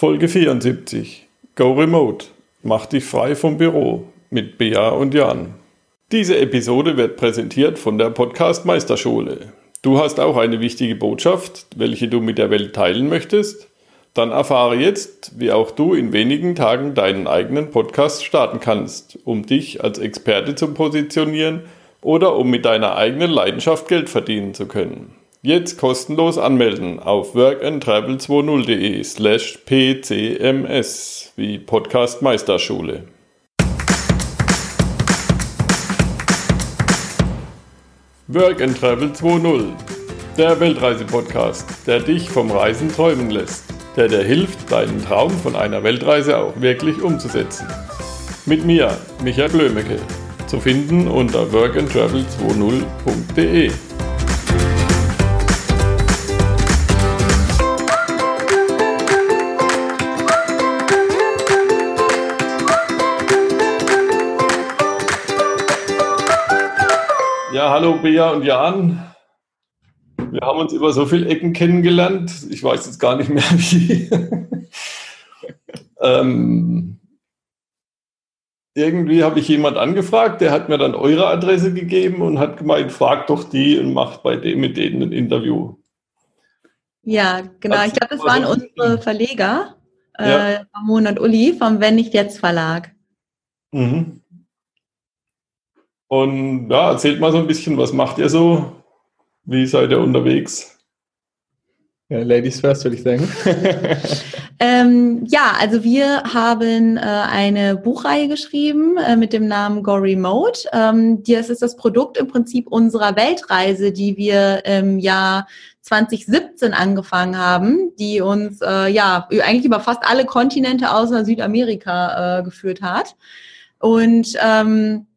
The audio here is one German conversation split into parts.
Folge 74. Go Remote. Mach dich frei vom Büro mit Bea und Jan. Diese Episode wird präsentiert von der Podcast Meisterschule. Du hast auch eine wichtige Botschaft, welche du mit der Welt teilen möchtest? Dann erfahre jetzt, wie auch du in wenigen Tagen deinen eigenen Podcast starten kannst, um dich als Experte zu positionieren oder um mit deiner eigenen Leidenschaft Geld verdienen zu können. Jetzt kostenlos anmelden auf workandtravel20.de slash pcms wie Podcast Meisterschule. Work and Travel 2.0 Der Weltreise-Podcast, der dich vom Reisen träumen lässt, der dir hilft, deinen Traum von einer Weltreise auch wirklich umzusetzen. Mit mir, Michael Blömecke, zu finden unter workandtravel20.de. Ja, hallo Bea und Jan. Wir haben uns über so viele Ecken kennengelernt. Ich weiß jetzt gar nicht mehr wie. ähm, irgendwie habe ich jemand angefragt, der hat mir dann eure Adresse gegeben und hat gemeint, frag doch die und macht bei dem mit denen ein Interview. Ja, genau. ich glaube, das waren unsere Verleger, äh, Ramon und Uli vom Wenn nicht jetzt Verlag. Mhm. Und ja, erzählt mal so ein bisschen, was macht ihr so? Wie seid ihr unterwegs? Ja, Ladies first, würde ich sagen. ähm, ja, also wir haben äh, eine Buchreihe geschrieben äh, mit dem Namen Go Remote. Ähm, das ist das Produkt im Prinzip unserer Weltreise, die wir im Jahr 2017 angefangen haben, die uns äh, ja eigentlich über fast alle Kontinente außer Südamerika äh, geführt hat. Und ähm,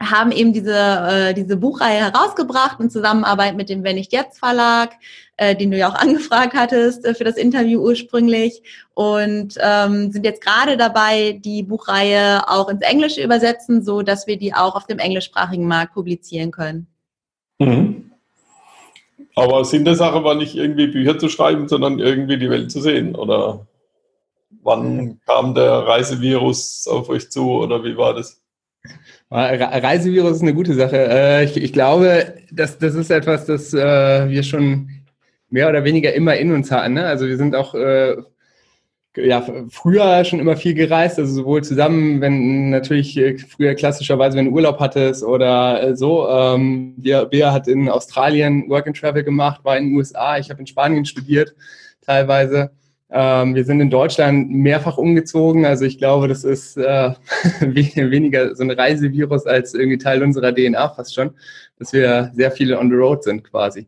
haben eben diese, äh, diese Buchreihe herausgebracht in Zusammenarbeit mit dem Wenn nicht jetzt Verlag, äh, den du ja auch angefragt hattest äh, für das Interview ursprünglich und ähm, sind jetzt gerade dabei, die Buchreihe auch ins Englische übersetzen, so dass wir die auch auf dem englischsprachigen Markt publizieren können. Mhm. Aber Sinn der Sache war nicht irgendwie Bücher zu schreiben, sondern irgendwie die Welt zu sehen, oder? Wann kam der Reisevirus auf euch zu oder wie war das? Reisevirus ist eine gute Sache. Äh, ich, ich glaube, das, das ist etwas, das äh, wir schon mehr oder weniger immer in uns hatten. Ne? Also wir sind auch äh, ja, früher schon immer viel gereist, also sowohl zusammen, wenn natürlich früher klassischerweise, wenn du Urlaub hattest oder so. Ähm, Bea hat in Australien Work and Travel gemacht, war in den USA, ich habe in Spanien studiert teilweise. Ähm, wir sind in Deutschland mehrfach umgezogen. Also ich glaube, das ist äh, weniger so ein Reisevirus als irgendwie Teil unserer DNA fast schon, dass wir sehr viele on the road sind quasi.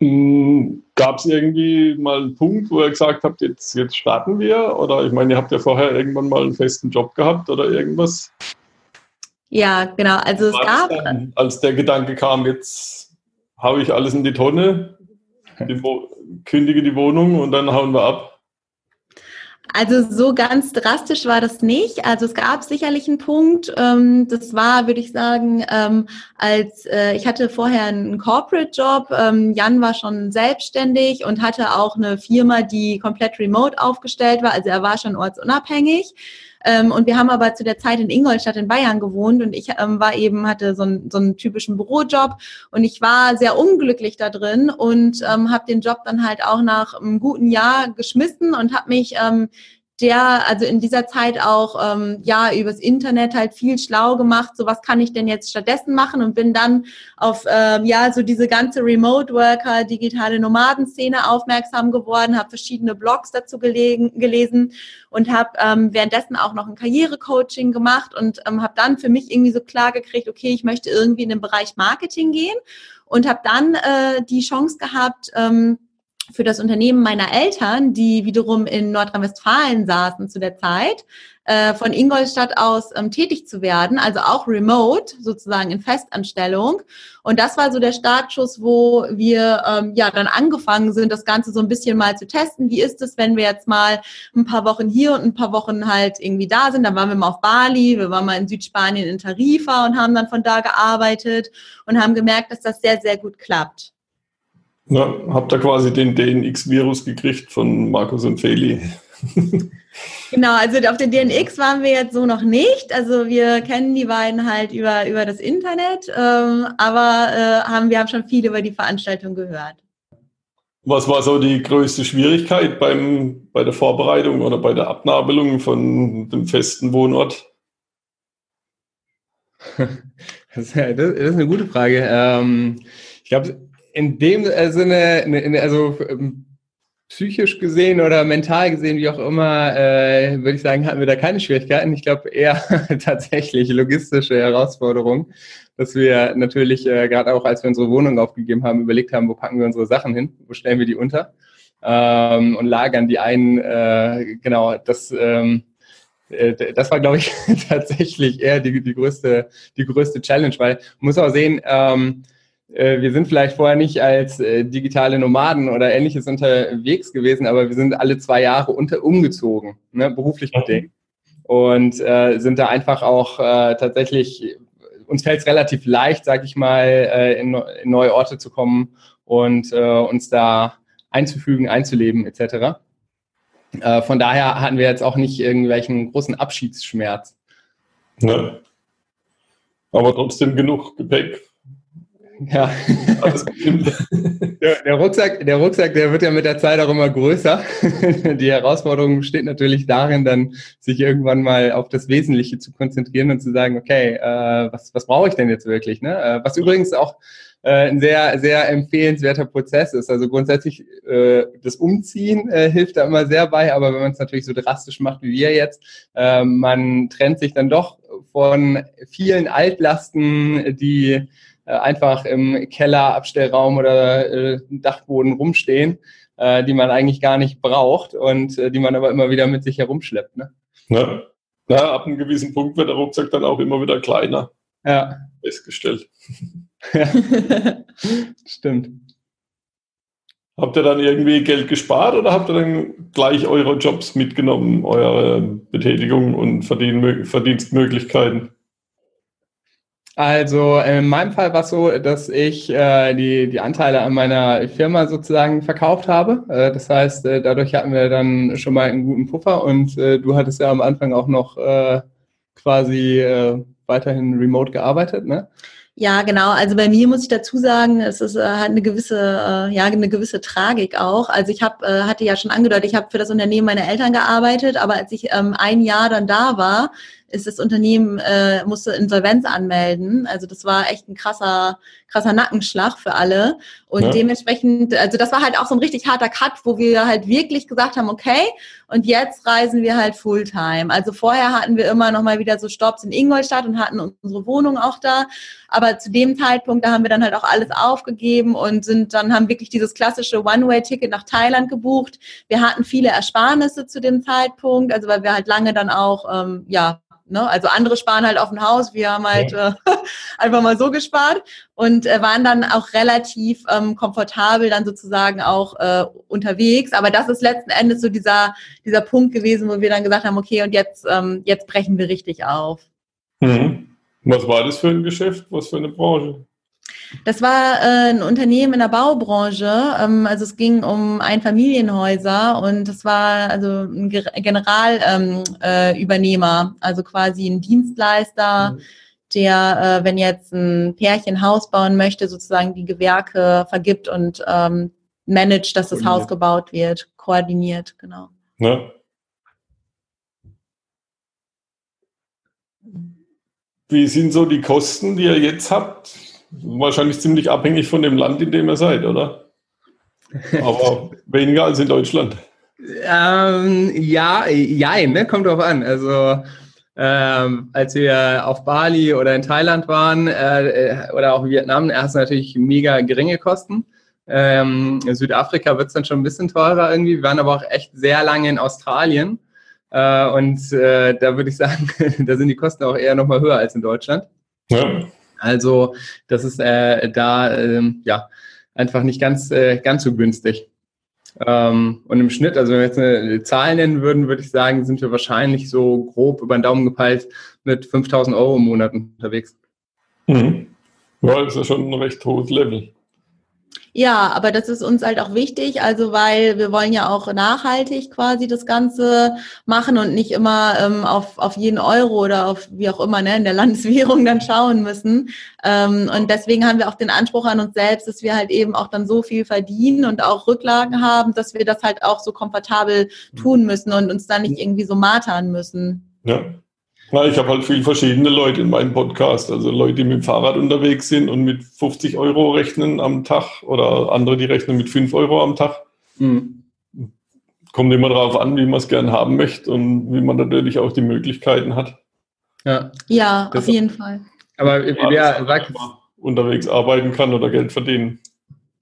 Hm, Gab es irgendwie mal einen Punkt, wo ihr gesagt habt, jetzt, jetzt starten wir? Oder ich meine, ihr habt ja vorher irgendwann mal einen festen Job gehabt oder irgendwas? Ja, genau. Also es gab. Dann, als der Gedanke kam, jetzt haue ich alles in die Tonne, die kündige die Wohnung und dann hauen wir ab. Also so ganz drastisch war das nicht. Also es gab sicherlich einen Punkt. Ähm, das war, würde ich sagen, ähm, als äh, ich hatte vorher einen Corporate-Job. Ähm, Jan war schon selbstständig und hatte auch eine Firma, die komplett remote aufgestellt war. Also er war schon ortsunabhängig. Ähm, und wir haben aber zu der Zeit in Ingolstadt in Bayern gewohnt und ich ähm, war eben, hatte so, ein, so einen typischen Bürojob und ich war sehr unglücklich da drin und ähm, habe den Job dann halt auch nach einem guten Jahr geschmissen und habe mich ähm, der also in dieser Zeit auch ähm, ja übers Internet halt viel schlau gemacht, so was kann ich denn jetzt stattdessen machen und bin dann auf ähm, ja so diese ganze Remote Worker, digitale Nomadenszene aufmerksam geworden, habe verschiedene Blogs dazu gelegen, gelesen und habe ähm, währenddessen auch noch ein Karrierecoaching gemacht und ähm, habe dann für mich irgendwie so klar gekriegt, okay, ich möchte irgendwie in den Bereich Marketing gehen und habe dann äh, die Chance gehabt, ähm, für das Unternehmen meiner Eltern, die wiederum in Nordrhein-Westfalen saßen zu der Zeit, äh, von Ingolstadt aus ähm, tätig zu werden, also auch remote, sozusagen in Festanstellung. Und das war so der Startschuss, wo wir ähm, ja dann angefangen sind, das Ganze so ein bisschen mal zu testen. Wie ist es, wenn wir jetzt mal ein paar Wochen hier und ein paar Wochen halt irgendwie da sind? Dann waren wir mal auf Bali, wir waren mal in Südspanien in Tarifa und haben dann von da gearbeitet und haben gemerkt, dass das sehr, sehr gut klappt. Ja, habt ihr quasi den DNX-Virus gekriegt von Markus und Feli? Genau, also auf den DNX waren wir jetzt so noch nicht. Also wir kennen die beiden halt über, über das Internet, ähm, aber äh, haben, wir haben schon viel über die Veranstaltung gehört. Was war so die größte Schwierigkeit beim, bei der Vorbereitung oder bei der Abnabelung von dem festen Wohnort? Das ist, das ist eine gute Frage. Ähm, ich glaube, in dem Sinne, also ähm, psychisch gesehen oder mental gesehen, wie auch immer, äh, würde ich sagen, hatten wir da keine Schwierigkeiten. Ich glaube eher tatsächlich logistische Herausforderungen, dass wir natürlich äh, gerade auch, als wir unsere Wohnung aufgegeben haben, überlegt haben, wo packen wir unsere Sachen hin, wo stellen wir die unter ähm, und lagern die ein. Äh, genau, das ähm, äh, das war, glaube ich, tatsächlich eher die, die, größte, die größte Challenge, weil man muss auch sehen, wir sind vielleicht vorher nicht als äh, digitale Nomaden oder ähnliches unterwegs gewesen, aber wir sind alle zwei Jahre unter, umgezogen, ne, beruflich bedingt. Und äh, sind da einfach auch äh, tatsächlich, uns fällt es relativ leicht, sag ich mal, äh, in, in, neue Orte zu kommen und äh, uns da einzufügen, einzuleben etc. Äh, von daher hatten wir jetzt auch nicht irgendwelchen großen Abschiedsschmerz. Ja. Aber trotzdem genug Gepäck ja. der, der, Rucksack, der Rucksack, der wird ja mit der Zeit auch immer größer. Die Herausforderung besteht natürlich darin, dann sich irgendwann mal auf das Wesentliche zu konzentrieren und zu sagen, okay, äh, was, was brauche ich denn jetzt wirklich? Ne? Äh, was übrigens auch äh, ein sehr, sehr empfehlenswerter Prozess ist. Also grundsätzlich äh, das Umziehen äh, hilft da immer sehr bei, aber wenn man es natürlich so drastisch macht wie wir jetzt, äh, man trennt sich dann doch von vielen Altlasten, die einfach im Keller, Abstellraum oder äh, Dachboden rumstehen, äh, die man eigentlich gar nicht braucht und äh, die man aber immer wieder mit sich herumschleppt. Ne? Ja. ja, ab einem gewissen Punkt wird der Rucksack dann auch immer wieder kleiner. Ja. Festgestellt. ja. Stimmt. Habt ihr dann irgendwie Geld gespart oder habt ihr dann gleich eure Jobs mitgenommen, eure Betätigung und Verdienstmöglichkeiten? Also in meinem Fall war es so, dass ich äh, die, die Anteile an meiner Firma sozusagen verkauft habe. Äh, das heißt, äh, dadurch hatten wir dann schon mal einen guten Puffer und äh, du hattest ja am Anfang auch noch äh, quasi äh, weiterhin remote gearbeitet, ne? Ja, genau. Also bei mir muss ich dazu sagen, es ist äh, hat eine gewisse, äh, ja, eine gewisse Tragik auch. Also ich habe, äh, hatte ja schon angedeutet, ich habe für das Unternehmen meiner Eltern gearbeitet, aber als ich ähm, ein Jahr dann da war, ist das Unternehmen äh, musste Insolvenz anmelden. Also das war echt ein krasser, krasser Nackenschlag für alle. Und ja. dementsprechend, also das war halt auch so ein richtig harter Cut, wo wir halt wirklich gesagt haben, okay, und jetzt reisen wir halt Fulltime. Also vorher hatten wir immer noch mal wieder so Stops in Ingolstadt und hatten unsere Wohnung auch da. Aber zu dem Zeitpunkt, da haben wir dann halt auch alles aufgegeben und sind dann haben wirklich dieses klassische One-Way-Ticket nach Thailand gebucht. Wir hatten viele Ersparnisse zu dem Zeitpunkt, also weil wir halt lange dann auch ähm, ja Ne? Also andere sparen halt auf ein Haus, wir haben halt ja. äh, einfach mal so gespart und äh, waren dann auch relativ ähm, komfortabel dann sozusagen auch äh, unterwegs. Aber das ist letzten Endes so dieser, dieser Punkt gewesen, wo wir dann gesagt haben, okay, und jetzt, ähm, jetzt brechen wir richtig auf. Mhm. Was war das für ein Geschäft? Was für eine Branche? Das war äh, ein Unternehmen in der Baubranche. Ähm, also es ging um Einfamilienhäuser und das war also ein Generalübernehmer, ähm, äh, also quasi ein Dienstleister, mhm. der, äh, wenn jetzt ein Pärchen Haus bauen möchte, sozusagen die Gewerke vergibt und ähm, managt, dass das Haus gebaut wird, koordiniert, genau. Ja. Wie sind so die Kosten, die ihr jetzt habt? Wahrscheinlich ziemlich abhängig von dem Land, in dem ihr seid, oder? Aber weniger als in Deutschland. Ähm, ja, ja, ne? kommt drauf an. Also ähm, als wir auf Bali oder in Thailand waren äh, oder auch Vietnam, hast du natürlich mega geringe Kosten. Ähm, in Südafrika wird es dann schon ein bisschen teurer irgendwie. Wir waren aber auch echt sehr lange in Australien. Äh, und äh, da würde ich sagen, da sind die Kosten auch eher nochmal höher als in Deutschland. Ja. Also das ist äh, da ähm, ja einfach nicht ganz, äh, ganz so günstig. Ähm, und im Schnitt, also wenn wir jetzt eine Zahl nennen würden, würde ich sagen, sind wir wahrscheinlich so grob über den Daumen gepeilt mit 5000 Euro im Monat unterwegs. Mhm. Ja, das ist ja schon ein recht hohes Level. Ja, aber das ist uns halt auch wichtig, also weil wir wollen ja auch nachhaltig quasi das Ganze machen und nicht immer ähm, auf, auf jeden Euro oder auf wie auch immer ne, in der Landeswährung dann schauen müssen. Ähm, und deswegen haben wir auch den Anspruch an uns selbst, dass wir halt eben auch dann so viel verdienen und auch Rücklagen haben, dass wir das halt auch so komfortabel tun müssen und uns dann nicht irgendwie so martern müssen. Ja, na, ich habe halt viel verschiedene Leute in meinem Podcast. Also Leute, die mit dem Fahrrad unterwegs sind und mit 50 Euro rechnen am Tag oder andere, die rechnen mit 5 Euro am Tag. Mhm. Kommt immer darauf an, wie man es gern haben möchte und wie man natürlich auch die Möglichkeiten hat. Ja, ja auf jeden Fall. Aber wie wer sagt, unterwegs arbeiten kann oder Geld verdienen.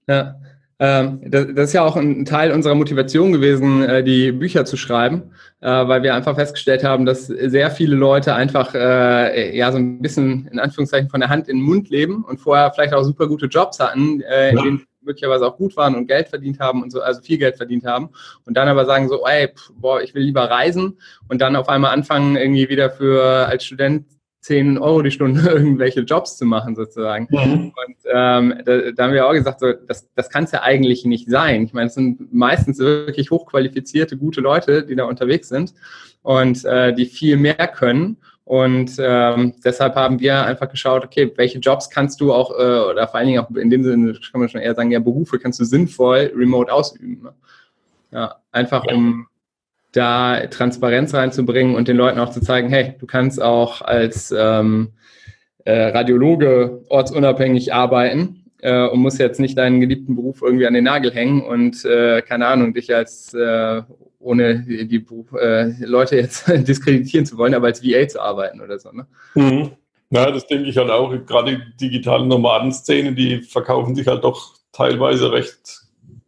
Ja, das, ist ja auch ein Teil unserer Motivation gewesen, äh, die Bücher zu schreiben, äh, weil wir einfach festgestellt haben, dass sehr viele Leute einfach äh, ja so ein bisschen in Anführungszeichen von der Hand in den Mund leben und vorher vielleicht auch super gute Jobs hatten, in ja. denen möglicherweise auch gut waren und Geld verdient haben und so, also viel Geld verdient haben und dann aber sagen so, ey, boah, ich will lieber reisen und dann auf einmal anfangen irgendwie wieder für als Student 10 Euro die Stunde irgendwelche Jobs zu machen sozusagen. Mhm. Und ähm, da, da, haben wir auch gesagt, so, das, das kann es ja eigentlich nicht sein. Ich meine, es sind meistens wirklich hochqualifizierte, gute Leute, die da unterwegs sind und äh, die viel mehr können. Und ähm, deshalb haben wir einfach geschaut, okay, welche Jobs kannst du auch, äh, oder vor allen Dingen auch in dem Sinne, kann man schon eher sagen, ja, Berufe kannst du sinnvoll remote ausüben. Ne? Ja, einfach um da Transparenz reinzubringen und den Leuten auch zu zeigen, hey, du kannst auch als ähm, äh, Radiologe ortsunabhängig arbeiten äh, und musst jetzt nicht deinen geliebten Beruf irgendwie an den Nagel hängen und äh, keine Ahnung, dich als äh, ohne die, die äh, Leute jetzt diskreditieren zu wollen, aber als VA zu arbeiten oder so. Ne? Mhm. Ja, das denke ich halt auch. Gerade die digitalen Nomadenszene, die verkaufen sich halt doch teilweise recht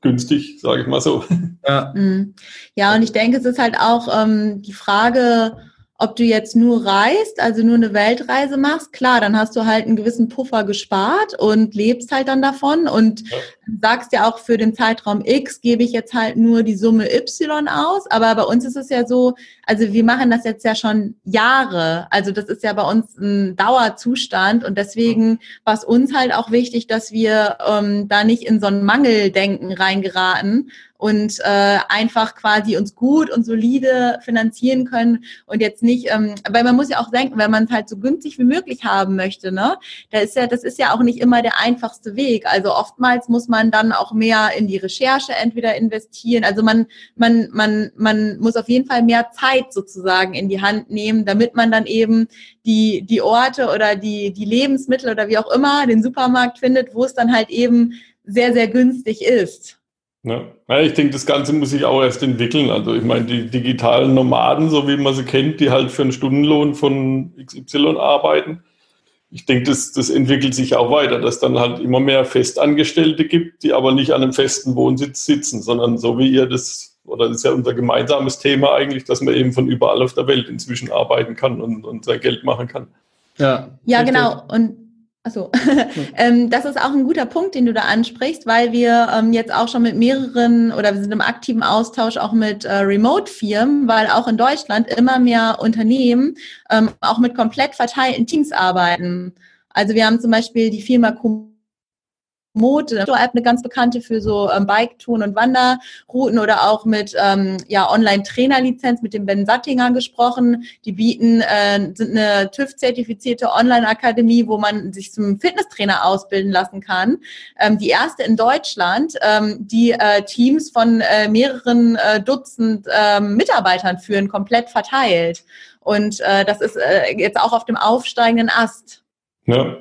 günstig, sage ich mal so. Ja. Mhm. ja, und ich denke, es ist halt auch ähm, die Frage, ob du jetzt nur reist, also nur eine Weltreise machst, klar, dann hast du halt einen gewissen Puffer gespart und lebst halt dann davon und ja. sagst ja auch für den Zeitraum X gebe ich jetzt halt nur die Summe Y aus. Aber bei uns ist es ja so, also wir machen das jetzt ja schon Jahre. Also das ist ja bei uns ein Dauerzustand und deswegen war es uns halt auch wichtig, dass wir ähm, da nicht in so ein Mangeldenken reingeraten und äh, einfach quasi uns gut und solide finanzieren können und jetzt nicht, ähm, weil man muss ja auch denken, wenn man es halt so günstig wie möglich haben möchte, ne, da ist ja, das ist ja auch nicht immer der einfachste Weg. Also oftmals muss man dann auch mehr in die Recherche entweder investieren. Also man, man, man, man muss auf jeden Fall mehr Zeit sozusagen in die Hand nehmen, damit man dann eben die, die Orte oder die, die Lebensmittel oder wie auch immer, den Supermarkt findet, wo es dann halt eben sehr, sehr günstig ist. Ja. ich denke, das Ganze muss sich auch erst entwickeln. Also ich meine, die digitalen Nomaden, so wie man sie kennt, die halt für einen Stundenlohn von XY arbeiten, ich denke, das, das entwickelt sich auch weiter, dass dann halt immer mehr Festangestellte gibt, die aber nicht an einem festen Wohnsitz sitzen, sondern so wie ihr das, oder das ist ja unser gemeinsames Thema eigentlich, dass man eben von überall auf der Welt inzwischen arbeiten kann und, und sein Geld machen kann. Ja, ja genau. Und Achso, ähm, das ist auch ein guter Punkt, den du da ansprichst, weil wir ähm, jetzt auch schon mit mehreren oder wir sind im aktiven Austausch auch mit äh, Remote-Firmen, weil auch in Deutschland immer mehr Unternehmen ähm, auch mit komplett verteilten Teams arbeiten. Also wir haben zum Beispiel die Firma Mode, App, eine ganz bekannte für so ähm, Bike-Touren und Wanderrouten oder auch mit ähm, ja, Online-Trainer-Lizenz mit dem Ben Sattinger gesprochen. Die bieten, äh, sind eine TÜV-zertifizierte Online-Akademie, wo man sich zum Fitnesstrainer ausbilden lassen kann. Ähm, die erste in Deutschland, ähm, die äh, Teams von äh, mehreren äh, Dutzend äh, Mitarbeitern führen, komplett verteilt. Und äh, das ist äh, jetzt auch auf dem aufsteigenden Ast. Ja,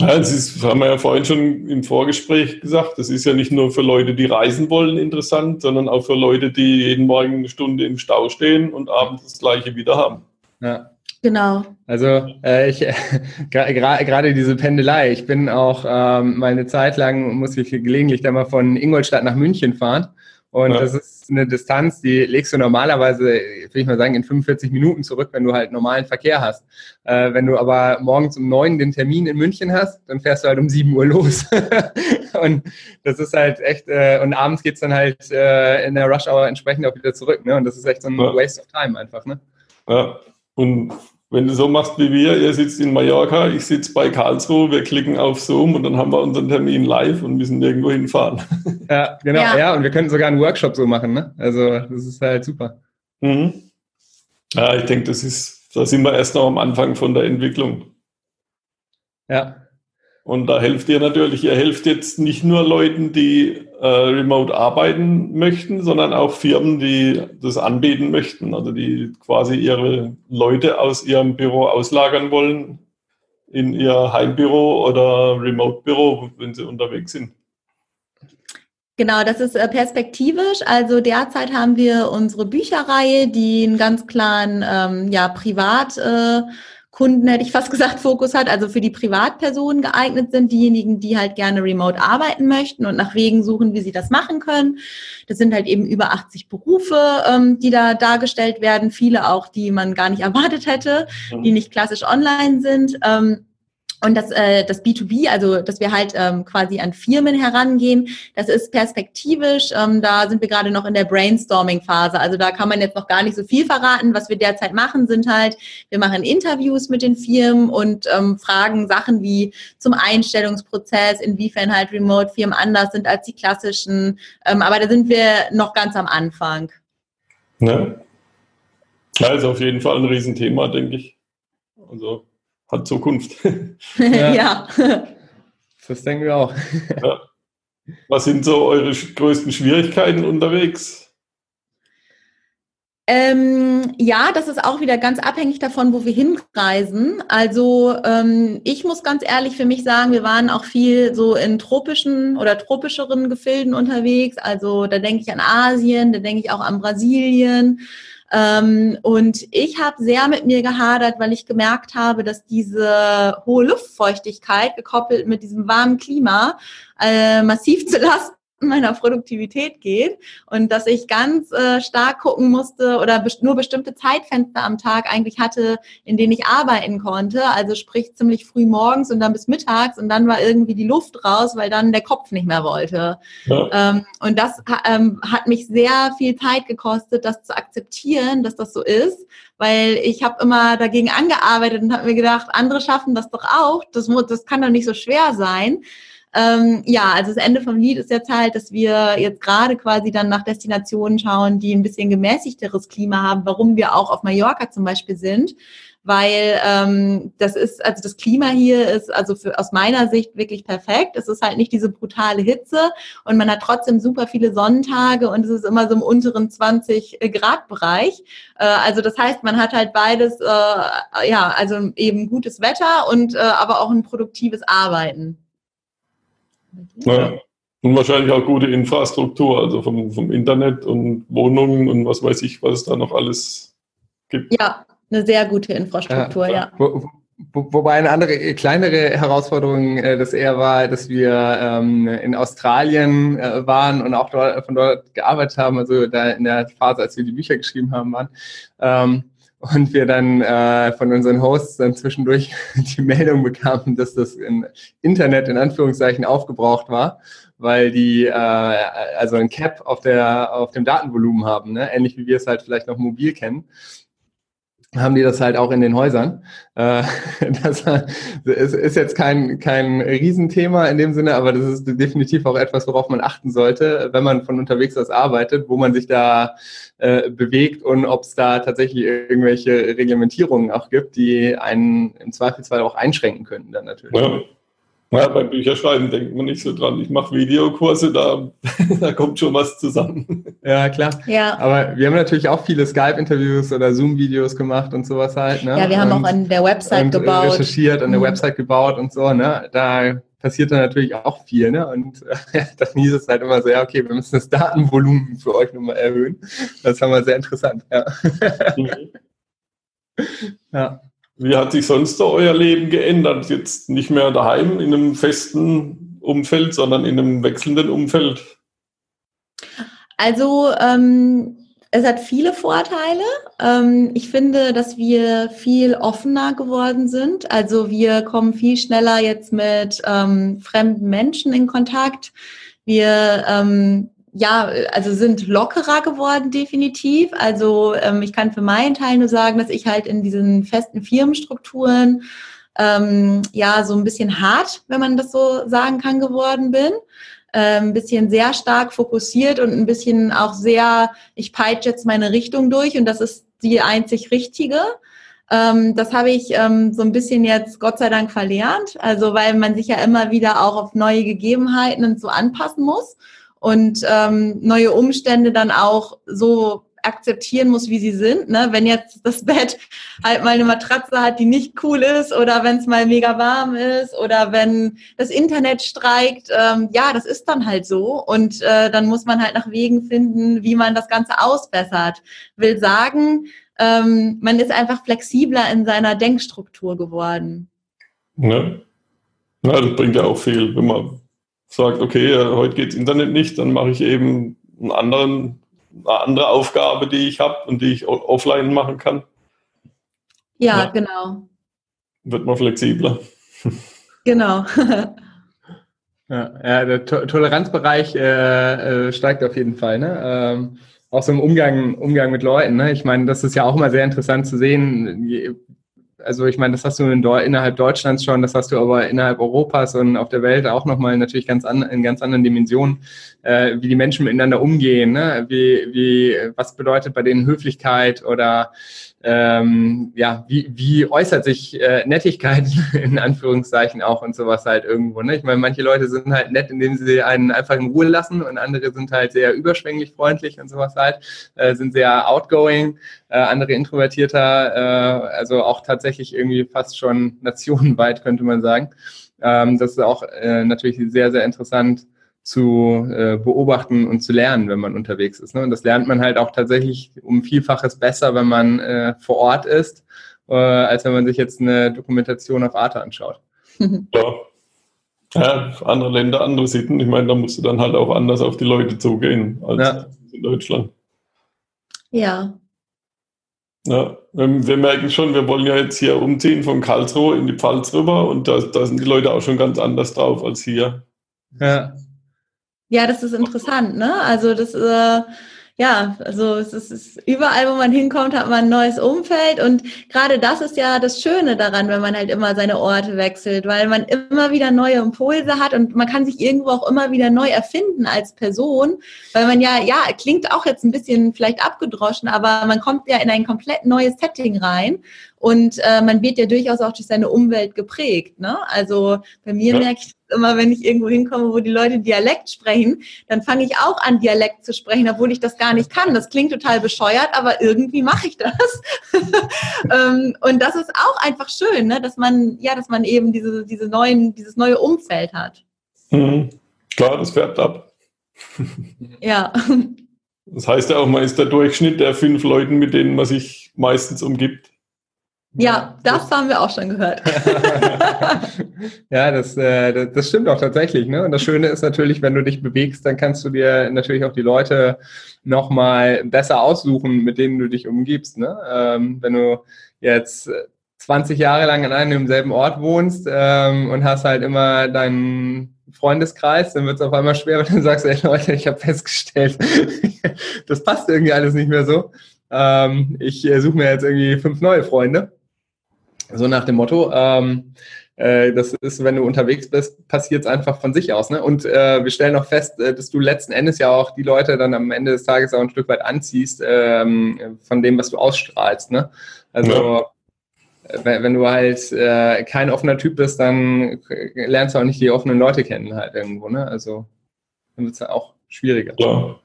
ja, das ist, haben wir ja vorhin schon im Vorgespräch gesagt, das ist ja nicht nur für Leute, die reisen wollen, interessant, sondern auch für Leute, die jeden Morgen eine Stunde im Stau stehen und abends das Gleiche wieder haben. Ja. Genau. Also äh, ich gerade diese Pendelei. Ich bin auch ähm, mal eine Zeit lang muss ich gelegentlich da mal von Ingolstadt nach München fahren und ja. das ist eine Distanz, die legst du normalerweise, würde ich mal sagen, in 45 Minuten zurück, wenn du halt normalen Verkehr hast. Äh, wenn du aber morgens um neun den Termin in München hast, dann fährst du halt um sieben Uhr los. und das ist halt echt, äh, und abends geht's dann halt äh, in der Rush Hour entsprechend auch wieder zurück. Ne? Und das ist echt so ein ja. Waste of Time einfach. Ne? Ja, und wenn du so machst wie wir, ihr sitzt in Mallorca, ich sitze bei Karlsruhe, wir klicken auf Zoom und dann haben wir unseren Termin live und müssen nirgendwo hinfahren. Ja, genau. Ja. ja, und wir können sogar einen Workshop so machen. Ne? Also das ist halt super. Mhm. Ja, ich denke, das ist, da sind wir erst noch am Anfang von der Entwicklung. Ja. Und da helft ihr natürlich, ihr helft jetzt nicht nur Leuten, die äh, remote arbeiten möchten, sondern auch Firmen, die das anbieten möchten, also die quasi ihre Leute aus ihrem Büro auslagern wollen in ihr Heimbüro oder Remote-Büro, wenn sie unterwegs sind. Genau, das ist äh, perspektivisch. Also derzeit haben wir unsere Bücherreihe, die einen ganz klaren ähm, ja, Privat- äh, Kunden, hätte ich fast gesagt, Fokus hat, also für die Privatpersonen geeignet sind, diejenigen, die halt gerne remote arbeiten möchten und nach Wegen suchen, wie sie das machen können. Das sind halt eben über 80 Berufe, ähm, die da dargestellt werden, viele auch, die man gar nicht erwartet hätte, die nicht klassisch online sind. Ähm, und das, äh, das B2B, also dass wir halt ähm, quasi an Firmen herangehen, das ist perspektivisch. Ähm, da sind wir gerade noch in der Brainstorming-Phase. Also da kann man jetzt noch gar nicht so viel verraten. Was wir derzeit machen, sind halt, wir machen Interviews mit den Firmen und ähm, fragen Sachen wie zum Einstellungsprozess, inwiefern halt Remote-Firmen anders sind als die klassischen. Ähm, aber da sind wir noch ganz am Anfang. Ja, ist auf jeden Fall ein Riesenthema, denke ich. Also hat Zukunft. ja. ja. Das denken wir auch. Ja. Was sind so eure größten Schwierigkeiten unterwegs? Ähm, ja, das ist auch wieder ganz abhängig davon, wo wir hinreisen. Also ähm, ich muss ganz ehrlich für mich sagen, wir waren auch viel so in tropischen oder tropischeren Gefilden unterwegs. Also da denke ich an Asien, da denke ich auch an Brasilien. Ähm, und ich habe sehr mit mir gehadert, weil ich gemerkt habe, dass diese hohe Luftfeuchtigkeit gekoppelt mit diesem warmen Klima äh, massiv zu Lasten meiner Produktivität geht und dass ich ganz äh, stark gucken musste oder best nur bestimmte Zeitfenster am Tag eigentlich hatte, in denen ich arbeiten konnte. Also sprich ziemlich früh morgens und dann bis mittags und dann war irgendwie die Luft raus, weil dann der Kopf nicht mehr wollte. Ja. Ähm, und das ähm, hat mich sehr viel Zeit gekostet, das zu akzeptieren, dass das so ist, weil ich habe immer dagegen angearbeitet und habe mir gedacht, andere schaffen das doch auch. Das, das kann doch nicht so schwer sein. Ähm, ja, also das Ende vom Lied ist jetzt halt, dass wir jetzt gerade quasi dann nach Destinationen schauen, die ein bisschen gemäßigteres Klima haben, warum wir auch auf Mallorca zum Beispiel sind weil ähm, das ist, also das Klima hier ist also für, aus meiner Sicht wirklich perfekt. Es ist halt nicht diese brutale Hitze und man hat trotzdem super viele Sonnentage und es ist immer so im unteren 20 Grad Bereich. Äh, also das heißt, man hat halt beides, äh, ja, also eben gutes Wetter und äh, aber auch ein produktives Arbeiten. Ja. Und wahrscheinlich auch gute Infrastruktur, also vom, vom Internet und Wohnungen und was weiß ich, was es da noch alles gibt. Ja, eine sehr gute Infrastruktur, ja. ja. Wo, wo, wobei eine andere, äh, kleinere Herausforderung äh, das eher war, dass wir ähm, in Australien äh, waren und auch dort, von dort gearbeitet haben, also da in der Phase, als wir die Bücher geschrieben haben, waren. Ähm, und wir dann äh, von unseren Hosts dann zwischendurch die Meldung bekamen, dass das im Internet in Anführungszeichen aufgebraucht war, weil die äh, also ein Cap auf der auf dem Datenvolumen haben, ne? ähnlich wie wir es halt vielleicht noch mobil kennen haben die das halt auch in den Häusern. Äh, das ist jetzt kein, kein Riesenthema in dem Sinne, aber das ist definitiv auch etwas, worauf man achten sollte, wenn man von unterwegs aus arbeitet, wo man sich da äh, bewegt und ob es da tatsächlich irgendwelche Reglementierungen auch gibt, die einen im Zweifelsfall auch einschränken können dann natürlich. Ja. Ja, beim Bücherschreiben denkt man nicht so dran. Ich mache Videokurse, da, da kommt schon was zusammen. Ja, klar. Ja. Aber wir haben natürlich auch viele Skype-Interviews oder Zoom-Videos gemacht und sowas halt. Ne? Ja, wir haben und, auch an der Website und gebaut. recherchiert, an der mhm. Website gebaut und so. Ne? Da passiert dann natürlich auch viel. Ne? Und äh, dann hieß es halt immer so, ja, okay, wir müssen das Datenvolumen für euch nochmal erhöhen. Das war mal sehr interessant. Ja. Mhm. ja. Wie hat sich sonst euer Leben geändert? Jetzt nicht mehr daheim in einem festen Umfeld, sondern in einem wechselnden Umfeld? Also ähm, es hat viele Vorteile. Ähm, ich finde, dass wir viel offener geworden sind. Also wir kommen viel schneller jetzt mit ähm, fremden Menschen in Kontakt. Wir ähm, ja, also sind lockerer geworden, definitiv. Also ähm, ich kann für meinen Teil nur sagen, dass ich halt in diesen festen Firmenstrukturen ähm, ja so ein bisschen hart, wenn man das so sagen kann, geworden bin. Ähm, ein bisschen sehr stark fokussiert und ein bisschen auch sehr, ich peitsche jetzt meine Richtung durch und das ist die einzig richtige. Ähm, das habe ich ähm, so ein bisschen jetzt Gott sei Dank verlernt, also weil man sich ja immer wieder auch auf neue Gegebenheiten und so anpassen muss und ähm, neue Umstände dann auch so akzeptieren muss, wie sie sind. Ne? Wenn jetzt das Bett halt mal eine Matratze hat, die nicht cool ist oder wenn es mal mega warm ist oder wenn das Internet streikt, ähm, ja, das ist dann halt so und äh, dann muss man halt nach Wegen finden, wie man das Ganze ausbessert. Will sagen, ähm, man ist einfach flexibler in seiner Denkstruktur geworden. Ne? Ja, das bringt ja auch viel, wenn man sagt, okay, heute geht das Internet nicht, dann mache ich eben einen anderen, eine andere Aufgabe, die ich habe und die ich offline machen kann. Ja, ja. genau. Wird man flexibler. Genau. ja, ja, der to Toleranzbereich äh, äh, steigt auf jeden Fall. Ne? Ähm, auch so im Umgang, Umgang mit Leuten. Ne? Ich meine, das ist ja auch immer sehr interessant zu sehen, also ich meine, das hast du in innerhalb Deutschlands schon, das hast du aber innerhalb Europas und auf der Welt auch nochmal natürlich ganz an, in ganz anderen Dimensionen, äh, wie die Menschen miteinander umgehen, ne? wie, wie, was bedeutet bei denen Höflichkeit oder ähm, ja, wie, wie äußert sich äh, Nettigkeit in Anführungszeichen auch und sowas halt irgendwo. Ne? Ich meine, manche Leute sind halt nett, indem sie einen einfach in Ruhe lassen und andere sind halt sehr überschwänglich freundlich und sowas halt, äh, sind sehr outgoing, äh, andere introvertierter, äh, also auch tatsächlich irgendwie fast schon nationenweit könnte man sagen. Ähm, das ist auch äh, natürlich sehr, sehr interessant zu äh, beobachten und zu lernen, wenn man unterwegs ist. Ne? Und das lernt man halt auch tatsächlich um Vielfaches besser, wenn man äh, vor Ort ist, äh, als wenn man sich jetzt eine Dokumentation auf Arte anschaut. Ja. ja, andere Länder, andere Sitten. Ich meine, da musst du dann halt auch anders auf die Leute zugehen als ja. in Deutschland. Ja. Ja, ähm, wir merken schon, wir wollen ja jetzt hier umziehen von Karlsruhe in die Pfalz rüber und da, da sind die Leute auch schon ganz anders drauf als hier. Ja. Ja, das ist interessant, ne? Also das äh, ja, also es ist, es ist überall, wo man hinkommt, hat man ein neues Umfeld und gerade das ist ja das Schöne daran, wenn man halt immer seine Orte wechselt, weil man immer wieder neue Impulse hat und man kann sich irgendwo auch immer wieder neu erfinden als Person, weil man ja, ja, klingt auch jetzt ein bisschen vielleicht abgedroschen, aber man kommt ja in ein komplett neues Setting rein und äh, man wird ja durchaus auch durch seine Umwelt geprägt. Ne? Also bei mir ja. merke ich immer, wenn ich irgendwo hinkomme, wo die Leute Dialekt sprechen, dann fange ich auch an, Dialekt zu sprechen, obwohl ich das gar nicht kann. Das klingt total bescheuert, aber irgendwie mache ich das. ähm, und das ist auch einfach schön, ne? dass man, ja, dass man eben diese, diese neuen, dieses neue Umfeld hat. Mhm. Klar, das färbt ab. ja. Das heißt ja auch, man ist der Durchschnitt der fünf Leuten, mit denen man sich meistens umgibt. Ja, das haben wir auch schon gehört. ja, das, äh, das, stimmt auch tatsächlich. Ne? Und das Schöne ist natürlich, wenn du dich bewegst, dann kannst du dir natürlich auch die Leute nochmal besser aussuchen, mit denen du dich umgibst. Ne? Ähm, wenn du jetzt 20 Jahre lang an einem selben Ort wohnst ähm, und hast halt immer deinen Freundeskreis, dann wird es auf einmal schwer, wenn du sagst, ey Leute, ich habe festgestellt, das passt irgendwie alles nicht mehr so. Ähm, ich äh, suche mir jetzt irgendwie fünf neue Freunde. So nach dem Motto. Ähm, äh, das ist, wenn du unterwegs bist, passiert es einfach von sich aus. Ne? Und äh, wir stellen auch fest, äh, dass du letzten Endes ja auch die Leute dann am Ende des Tages auch ein Stück weit anziehst ähm, von dem, was du ausstrahlst. Ne? Also ja wenn, wenn, du halt äh, kein offener Typ bist, dann lernst du auch nicht die offenen Leute kennen halt irgendwo. Ne? Also dann wird es ja auch schwieriger. Ja.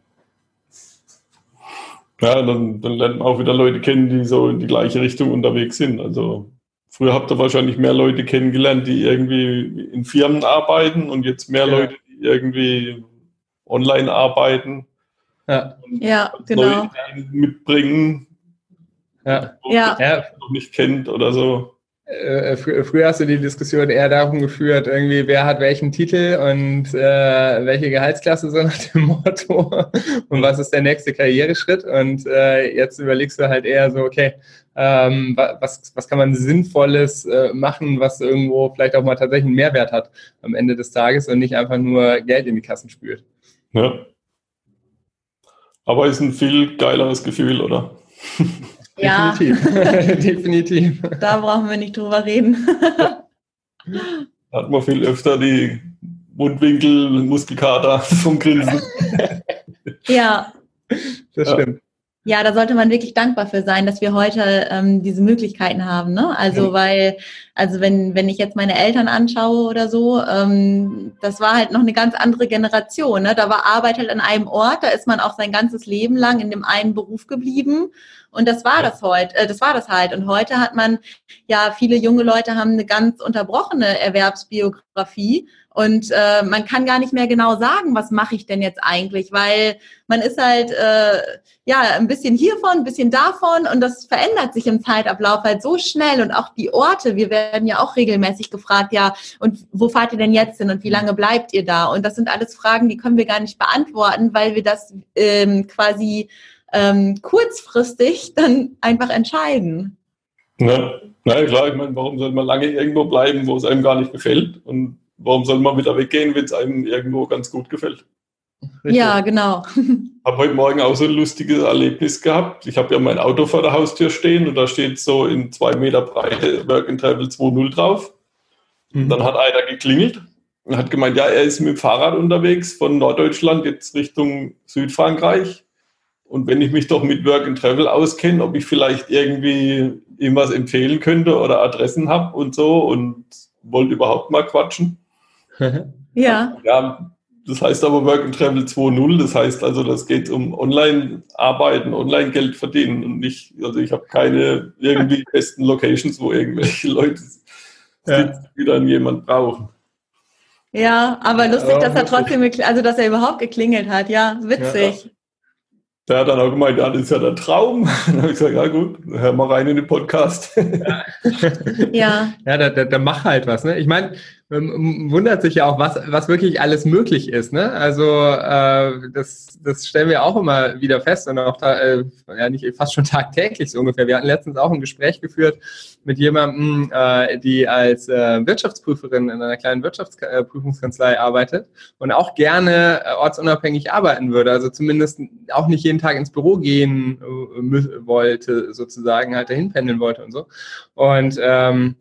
Ja, dann, dann lernt man auch wieder Leute kennen, die so in die gleiche Richtung unterwegs sind. Also Früher habt ihr wahrscheinlich mehr Leute kennengelernt, die irgendwie in Firmen arbeiten und jetzt mehr ja. Leute, die irgendwie online arbeiten. Ja, ja genau. mitbringen, ja. Ja. noch nicht kennt oder so. Äh, fr früher hast du die Diskussion eher darum geführt, irgendwie, wer hat welchen Titel und äh, welche Gehaltsklasse so nach dem Motto und was ist der nächste Karriereschritt und äh, jetzt überlegst du halt eher so, okay, ähm, was, was kann man Sinnvolles äh, machen, was irgendwo vielleicht auch mal tatsächlich einen Mehrwert hat am Ende des Tages und nicht einfach nur Geld in die Kassen spült. Ja. Aber ist ein viel geileres Gefühl, oder? Ja, Definitiv. Definitiv. da brauchen wir nicht drüber reden. Hat man viel öfter die Mundwinkel, Muskelkater vom Grinsen. ja, Das Ja. stimmt. Ja, da sollte man wirklich dankbar für sein, dass wir heute ähm, diese Möglichkeiten haben. Ne? Also Mhm. weil, also wenn, wenn ich jetzt meine Eltern anschaue oder so, ähm, das war halt noch eine ganz andere Generation. Ne? Da war Arbeit halt an einem Ort, da ist man auch sein ganzes Leben lang in dem einen Beruf geblieben. Und das war das heute, äh, das war das halt. Und heute hat man, ja, viele junge Leute haben eine ganz unterbrochene Erwerbsbiografie. Und äh, man kann gar nicht mehr genau sagen, was mache ich denn jetzt eigentlich, weil man ist halt äh, ja ein bisschen hiervon, ein bisschen davon und das verändert sich im Zeitablauf halt so schnell und auch die Orte. Wir werden ja auch regelmäßig gefragt, ja und wo fahrt ihr denn jetzt hin und wie lange bleibt ihr da? Und das sind alles Fragen, die können wir gar nicht beantworten, weil wir das ähm, quasi ähm, kurzfristig dann einfach entscheiden. Na ja, klar, ich meine, warum soll man lange irgendwo bleiben, wo es einem gar nicht gefällt? Und warum soll man wieder weggehen, wenn es einem irgendwo ganz gut gefällt? Richtig. Ja, genau. Habe heute Morgen auch so ein lustiges Erlebnis gehabt. Ich habe ja mein Auto vor der Haustür stehen und da steht so in zwei Meter Breite Work and Travel 2.0 drauf. Mhm. Dann hat einer geklingelt und hat gemeint, ja, er ist mit dem Fahrrad unterwegs von Norddeutschland jetzt Richtung Südfrankreich. Und wenn ich mich doch mit Work and Travel auskenne, ob ich vielleicht irgendwie ihm was empfehlen könnte oder Adressen habe und so und wollte überhaupt mal quatschen. Ja, Ja, das heißt aber Work and Travel 2.0, das heißt also, das geht um Online-Arbeiten, Online-Geld verdienen und nicht, also ich habe keine irgendwie festen Locations, wo irgendwelche Leute Ja. sitzen, die dann jemand brauchen. ja, aber lustig, Ja, dass er trotzdem, also dass er überhaupt geklingelt hat. Ja, witzig. Der hat dann auch gemeint, ja, das ist ja der Traum. Dann habe ich gesagt, ja gut, hör mal rein in den Podcast. Ja, Ja, da, da, da mach halt was. Ne? Ich meine, ähm, wundert sich ja auch, was, was wirklich alles möglich ist. Ne? Also äh, das, das stellen wir auch immer wieder fest und auch da, äh, ja nicht fast schon tagtäglich so ungefähr. Wir hatten letztens auch ein Gespräch geführt mit jemandem, äh, die als äh, Wirtschaftsprüferin in einer kleinen Wirtschaftsprüfungskanzlei arbeitet und auch gerne äh, ortsunabhängig arbeiten würde. Also zumindest auch nicht jeden Tag ins Büro gehen äh, wollte, sozusagen halt dahin pendeln wollte und so. Und ähm,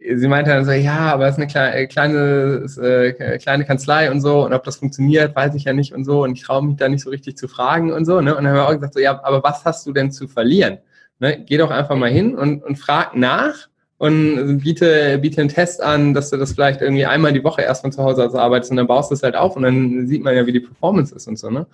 sie meinte dann so, ja, aber es ist eine kleine, kleine, äh, kleine Kanzlei und so und ob das funktioniert, weiß ich ja nicht und so und ich traue mich da nicht so richtig zu fragen und so. Ne? Und dann haben wir auch gesagt, so, ja, aber was hast du denn zu verlieren? Ne? Geh doch einfach mal hin und, und frag nach und biete, biete einen Test an, dass du das vielleicht irgendwie einmal die Woche erst von zu Hause aus arbeitest und dann baust du es halt auf und dann sieht man ja, wie die Performance ist und so. Ne?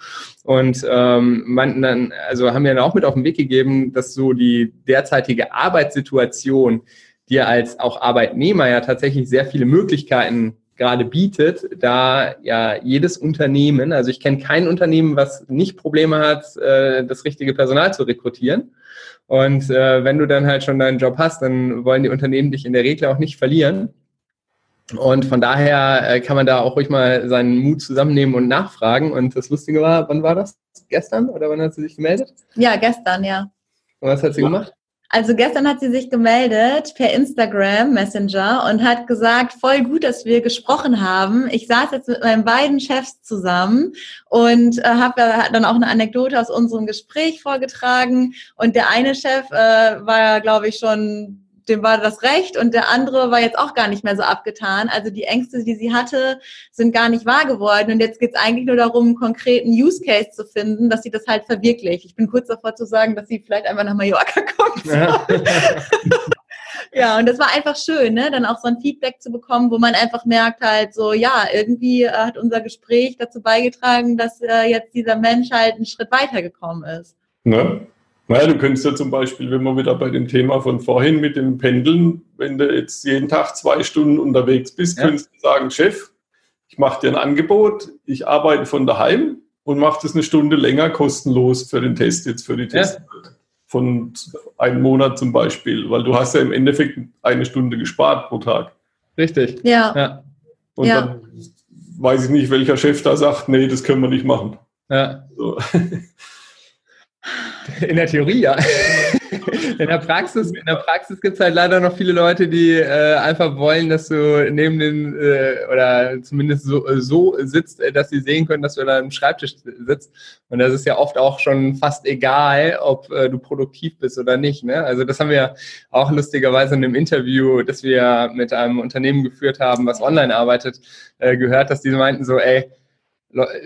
Und ähm, man dann, also haben wir dann auch mit auf den Weg gegeben, dass so die derzeitige Arbeitssituation dir als auch Arbeitnehmer ja tatsächlich sehr viele Möglichkeiten gerade bietet, da ja jedes Unternehmen, also ich kenne kein Unternehmen, was nicht Probleme hat, äh, das richtige Personal zu rekrutieren. Und äh, wenn du dann halt schon deinen Job hast, dann wollen die Unternehmen dich in der Regel auch nicht verlieren. Und von daher äh, kann man da auch ruhig mal seinen Mut zusammennehmen und nachfragen. Und das Lustige war, wann war das? Gestern oder wann hat sie sich gemeldet? ja, gestern, ja. Und was hat sie gemacht? Also gestern hat sie sich gemeldet per Instagram Messenger und hat gesagt, voll gut, dass wir gesprochen haben. Ich saß jetzt mit meinen beiden Chefs zusammen und äh, habe äh, dann auch eine Anekdote aus unserem Gespräch vorgetragen. Und der eine Chef äh, war, glaube ich, schon dem war das recht und der andere war jetzt auch gar nicht mehr so abgetan. Also die Ängste, die sie hatte, sind gar nicht wahr geworden. Und jetzt geht es eigentlich nur darum, einen konkreten Use Case zu finden, dass sie das halt verwirklicht. Ich bin kurz davor zu sagen, dass sie vielleicht einmal nach Mallorca kommt. Ja. Ja, und das war einfach schön, ne? dann auch so ein Feedback zu bekommen, wo man einfach merkt halt so, ja, irgendwie äh, hat unser Gespräch dazu beigetragen, dass äh, jetzt dieser Mensch halt einen Schritt weitergekommen ist. Ne? Naja, du könntest ja zum Beispiel, wenn wir wieder bei dem Thema von vorhin mit dem Pendeln, wenn du jetzt jeden Tag zwei Stunden unterwegs bist, Ja. könntest du sagen, Chef, ich mache dir ein Angebot, ich arbeite von daheim und mache das eine Stunde länger kostenlos für den Test, jetzt für die Ja. Tests. Von einem Monat zum Beispiel, weil du hast ja im Endeffekt eine Stunde gespart pro Tag. Richtig. Ja, Ja. Und Ja. dann weiß ich nicht, welcher Chef da sagt, nee, das können wir nicht machen. ja. So. In der Theorie, ja. in der Praxis, in der Praxis gibt es halt leider noch viele Leute, die äh, einfach wollen, dass du neben den äh, oder zumindest so, äh, so sitzt, äh, dass sie sehen können, dass du da am Schreibtisch sitzt. Und das ist ja oft auch schon fast egal, ob äh, du produktiv bist oder nicht. Ne? Also das haben wir auch lustigerweise in einem Interview, das wir mit einem Unternehmen geführt haben, was online arbeitet, äh, gehört, dass die meinten so, ey,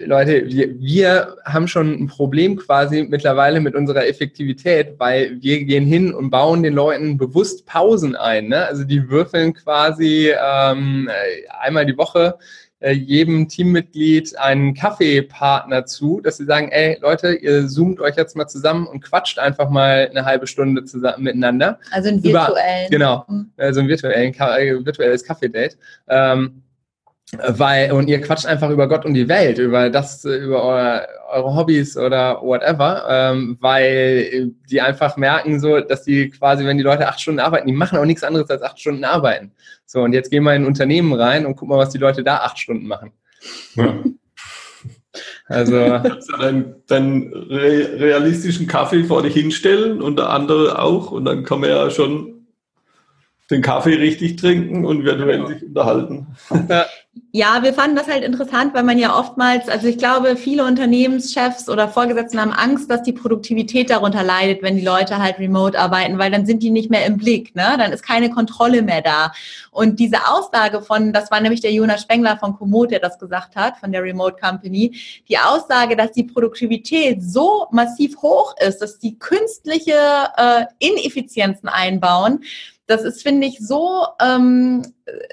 Leute, wir, wir haben schon ein Problem quasi mittlerweile mit unserer Effektivität, weil wir gehen hin und bauen den Leuten bewusst Pausen ein. Ne? Also die würfeln quasi ähm, einmal die Woche äh, jedem Teammitglied einen Kaffeepartner zu, dass sie sagen, ey Leute, ihr zoomt euch jetzt mal zusammen und quatscht einfach mal eine halbe Stunde zusammen miteinander. Also ein virtuellen. genau, also ein virtuellen, äh, virtuelles Kaffee-Date. Ähm, weil, und ihr quatscht einfach über Gott und die Welt, über das, über eure, eure Hobbys oder whatever, ähm, weil die einfach merken so, dass die quasi, wenn die Leute acht Stunden arbeiten, die machen auch nichts anderes als acht Stunden arbeiten. So, und jetzt gehen wir in ein Unternehmen rein und gucken mal, was die Leute da acht Stunden machen. Ja. Also, also deinen, deinen realistischen Kaffee vor dich hinstellen und der andere auch und dann kann man ja schon den Kaffee richtig trinken und virtuell genau. sich unterhalten. Ja, wir fanden das halt interessant, weil man ja oftmals, also ich glaube, viele Unternehmenschefs oder Vorgesetzten haben Angst, dass die Produktivität darunter leidet, wenn die Leute halt remote arbeiten, weil dann sind die nicht mehr im Blick, ne? Dann ist keine Kontrolle mehr da. Und diese Aussage von, das war nämlich der Jonas Spengler von Komoot, der das gesagt hat, von der Remote Company, die Aussage, dass die Produktivität so massiv hoch ist, dass die künstliche äh, Ineffizienzen einbauen, das ist, finde ich, so, ähm,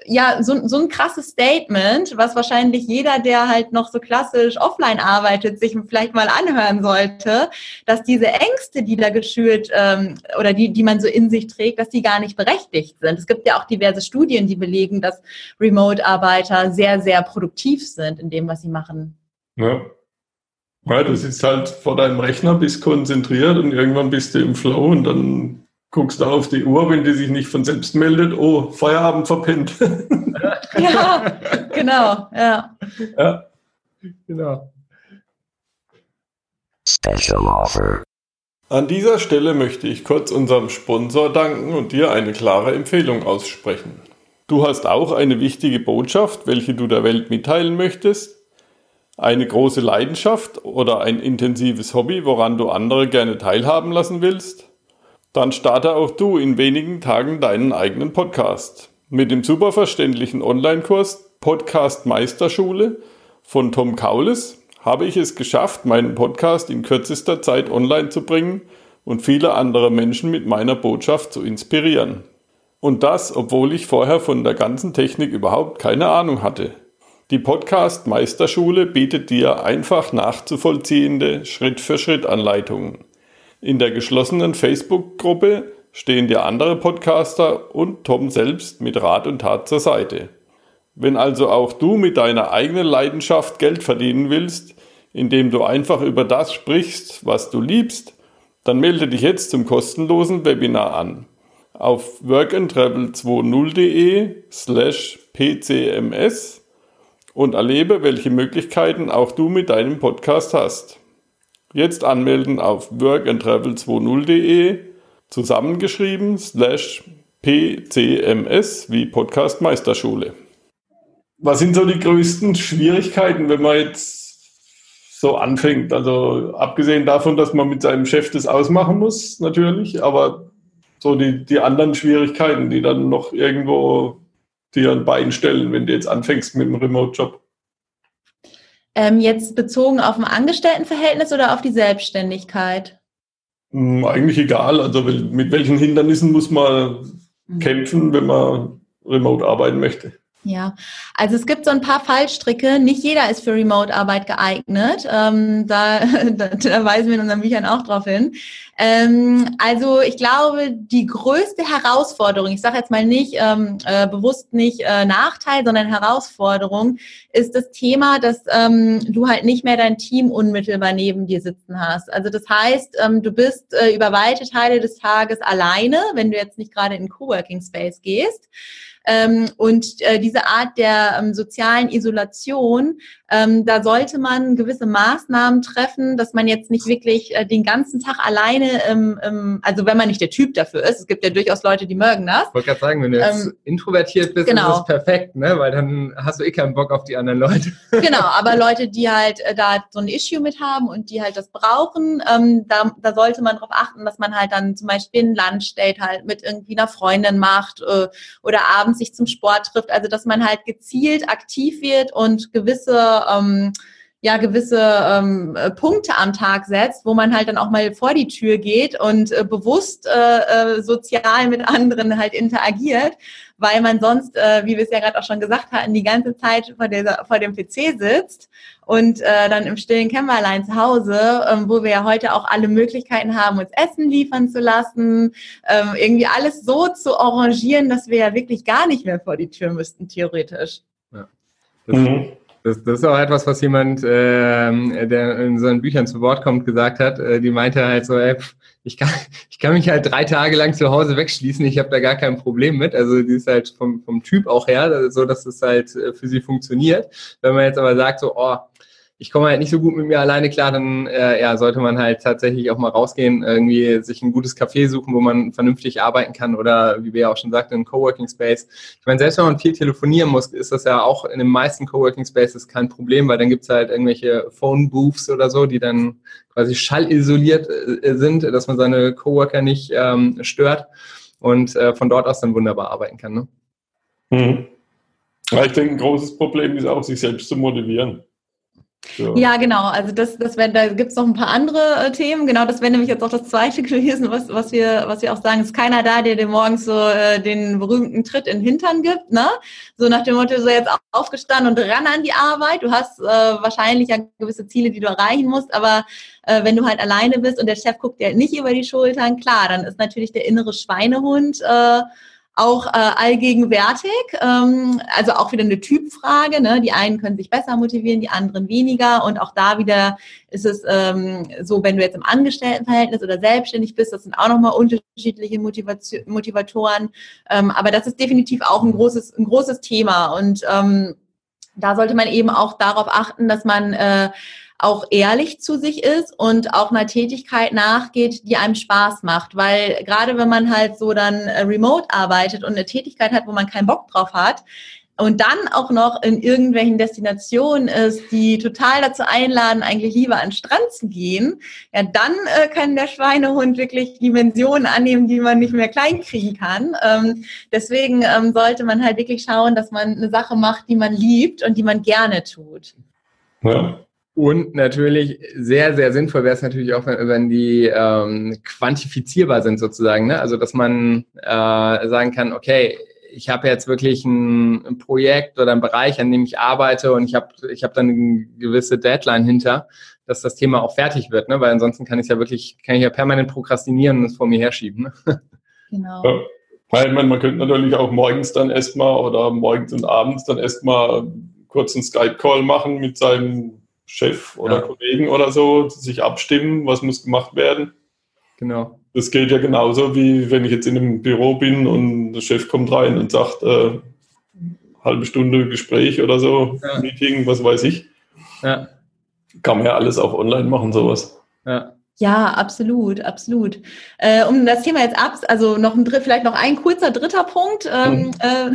ja, so, so ein krasses Statement, was wahrscheinlich jeder, der halt noch so klassisch offline arbeitet, sich vielleicht mal anhören sollte, dass diese Ängste, die da geschürt ähm, oder die, die man so in sich trägt, dass die gar nicht berechtigt sind. Es gibt ja auch diverse Studien, die belegen, dass Remote-Arbeiter sehr, sehr produktiv sind in dem, was sie machen. Ja. Ja, du sitzt halt vor deinem Rechner, bist konzentriert und irgendwann bist du im Flow und dann guckst du auf die Uhr, wenn die sich nicht von selbst meldet, oh, Feierabend verpennt. ja, genau, ja. ja. Genau. Special Offer. An dieser Stelle möchte ich kurz unserem Sponsor danken und dir eine klare Empfehlung aussprechen. Du hast auch eine wichtige Botschaft, welche du der Welt mitteilen möchtest, eine große Leidenschaft oder ein intensives Hobby, woran du andere gerne teilhaben lassen willst, dann starte auch du in wenigen Tagen deinen eigenen Podcast. Mit dem super verständlichen Online-Kurs Podcast Meisterschule von Tom Kaulis habe ich es geschafft, meinen Podcast in kürzester Zeit online zu bringen und viele andere Menschen mit meiner Botschaft zu inspirieren. Und das, obwohl ich vorher von der ganzen Technik überhaupt keine Ahnung hatte. Die Podcast Meisterschule bietet dir einfach nachzuvollziehende Schritt-für-Schritt-Anleitungen. In der geschlossenen Facebook-Gruppe stehen dir andere Podcaster und Tom selbst mit Rat und Tat zur Seite. Wenn also auch du mit deiner eigenen Leidenschaft Geld verdienen willst, indem du einfach über das sprichst, was du liebst, dann melde dich jetzt zum kostenlosen Webinar an. Auf workandtravel20.de slash pcms und erlebe, welche Möglichkeiten auch du mit deinem Podcast hast. Jetzt anmelden auf workandtravel20.de zusammengeschrieben slash pcms wie Podcast Meisterschule. Was sind so die größten Schwierigkeiten, wenn man jetzt so anfängt? Also abgesehen davon, dass man mit seinem Chef das ausmachen muss, natürlich, aber so die, die anderen Schwierigkeiten, die dann noch irgendwo dir ein Bein stellen, wenn du jetzt anfängst mit dem Remote-Job. Ähm, jetzt bezogen auf ein Angestelltenverhältnis oder auf die Selbstständigkeit? Hm, eigentlich egal. Also mit welchen Hindernissen muss man mhm. kämpfen, wenn man remote arbeiten möchte? Ja, also es gibt so ein paar Fallstricke. Nicht jeder ist für Remote-Arbeit geeignet. Ähm, da, da, da, weisen wir in unseren Büchern auch drauf hin. Ähm, also ich glaube, die größte Herausforderung, ich sage jetzt mal nicht ähm, äh, bewusst nicht äh, Nachteil, sondern Herausforderung, ist das Thema, dass ähm, du halt nicht mehr dein Team unmittelbar neben dir sitzen hast. Also das heißt, ähm, du bist äh, über weite Teile des Tages alleine, wenn du jetzt nicht gerade in Coworking Space gehst. Ähm, und äh, diese Art der ähm, sozialen Isolation ähm, da sollte man gewisse Maßnahmen treffen, dass man jetzt nicht wirklich äh, den ganzen Tag alleine, im, im, also wenn man nicht der Typ dafür ist, es gibt ja durchaus Leute, die mögen das. Ich wollte gerade sagen, wenn du jetzt ähm, introvertiert bist, genau. ist es perfekt, ne? weil dann hast du eh keinen Bock auf die anderen Leute. Genau, aber Leute, die halt äh, da so ein Issue mit haben und die halt das brauchen, ähm, da, da sollte man darauf achten, dass man halt dann zum Beispiel ein Lunchdate halt mit irgendwie einer Freundin macht äh, oder abends sich zum Sport trifft. Also dass man halt gezielt aktiv wird und gewisse ähm, ja gewisse ähm, äh, Punkte am Tag setzt, wo man halt dann auch mal vor die Tür geht und äh, bewusst äh, äh, sozial mit anderen halt interagiert, weil man sonst, äh, wie wir es ja gerade auch schon gesagt hatten, die ganze Zeit vor, dieser, vor dem PC sitzt und äh, dann im stillen Kämmerlein zu Hause, ähm, wo wir ja heute auch alle Möglichkeiten haben, uns Essen liefern zu lassen, ähm, irgendwie alles so zu arrangieren, dass wir ja wirklich gar nicht mehr vor die Tür müssten, theoretisch. Ja. Das, das, ist auch etwas, was jemand, äh, der in seinen Büchern zu Wort kommt, gesagt hat. Äh, die meinte halt so, ey, ich, kann, ich kann mich halt drei Tage lang zu Hause wegschließen, ich habe da gar kein Problem mit. Also die ist halt vom, vom Typ auch her, so dass es halt äh, für sie funktioniert. Wenn man jetzt aber sagt, so, oh, ich komme halt nicht so gut mit mir alleine klar, dann äh, ja, sollte man halt tatsächlich auch mal rausgehen, irgendwie sich ein gutes Café suchen, wo man vernünftig arbeiten kann oder wie wir ja auch schon sagten, ein Coworking Space. Ich meine, selbst wenn man viel telefonieren muss, ist das ja auch in den meisten Coworking Spaces kein Problem, weil dann gibt's halt irgendwelche Phone Booths oder so, die dann quasi schallisoliert äh, sind, dass man seine Coworker nicht ähm, stört und äh, von dort aus dann wunderbar arbeiten kann. Ne? Mhm. Ja, ich denke, ein großes Problem ist auch, sich selbst zu motivieren. Ja. ja, genau. Also das, das wär, da gibt's noch ein paar andere äh, Themen. Genau, das wäre nämlich jetzt auch das zweite gewesen, was, was wir, was wir auch sagen. Es ist keiner da, der dir morgens so äh, den berühmten Tritt in den Hintern gibt, ne? So nach dem Motto, so jetzt aufgestanden und ran an die Arbeit. Du hast äh, wahrscheinlich ja gewisse Ziele, die du erreichen musst, aber äh, wenn du halt alleine bist und der Chef guckt dir halt nicht über die Schultern, klar, dann ist natürlich der innere Schweinehund äh, auch äh, allgegenwärtig. Ähm, also auch wieder eine Typfrage. Ne? Die einen können sich besser motivieren, die anderen weniger. Und auch da wieder ist es ähm, so, wenn du jetzt im Angestelltenverhältnis oder selbstständig bist, das sind auch nochmal unterschiedliche Motivation, Motivatoren. Ähm, aber das ist definitiv auch ein großes, ein großes Thema. Und ähm, da sollte man eben auch darauf achten, dass man äh, auch ehrlich zu sich ist und auch einer Tätigkeit nachgeht, die einem Spaß macht. Weil gerade wenn man halt so dann äh, remote arbeitet und eine Tätigkeit hat, wo man keinen Bock drauf hat, und dann auch noch in irgendwelchen Destinationen ist, die total dazu einladen, eigentlich lieber an den Strand zu gehen, ja, dann äh, kann der Schweinehund wirklich Dimensionen annehmen, die man nicht mehr klein kriegen kann. Ähm, deswegen ähm, sollte man halt wirklich schauen, dass man eine Sache macht, die man liebt und die man gerne tut. Ja. Und natürlich sehr, sehr sinnvoll wäre es natürlich auch, wenn, wenn die ähm, quantifizierbar sind sozusagen. Ne? Also dass man äh, sagen kann, okay, ich habe jetzt wirklich ein, ein, Projekt oder ein Bereich, an dem ich arbeite und ich habe ich hab dann eine gewisse Deadline hinter, dass das Thema auch fertig wird, ne? weil ansonsten kann ich ja wirklich, kann ich ja permanent prokrastinieren und es vor mir herschieben. Ne? Genau. Ja. Weil man, man könnte natürlich auch morgens dann erstmal oder morgens und abends dann erstmal kurz einen Skype-Call machen mit seinem Chef oder ja. Kollegen oder so sich abstimmen, was muss gemacht werden. Genau. Das geht ja genauso, wie wenn ich jetzt in einem Büro bin und der Chef kommt rein und sagt, äh, halbe Stunde Gespräch oder so, ja. Meeting, was weiß ich. Ja. Kann man ja alles auch online machen, sowas. Ja. Ja, absolut, absolut. Äh, um das Thema jetzt ab, also noch ein vielleicht noch ein kurzer dritter Punkt, ähm, mhm. äh,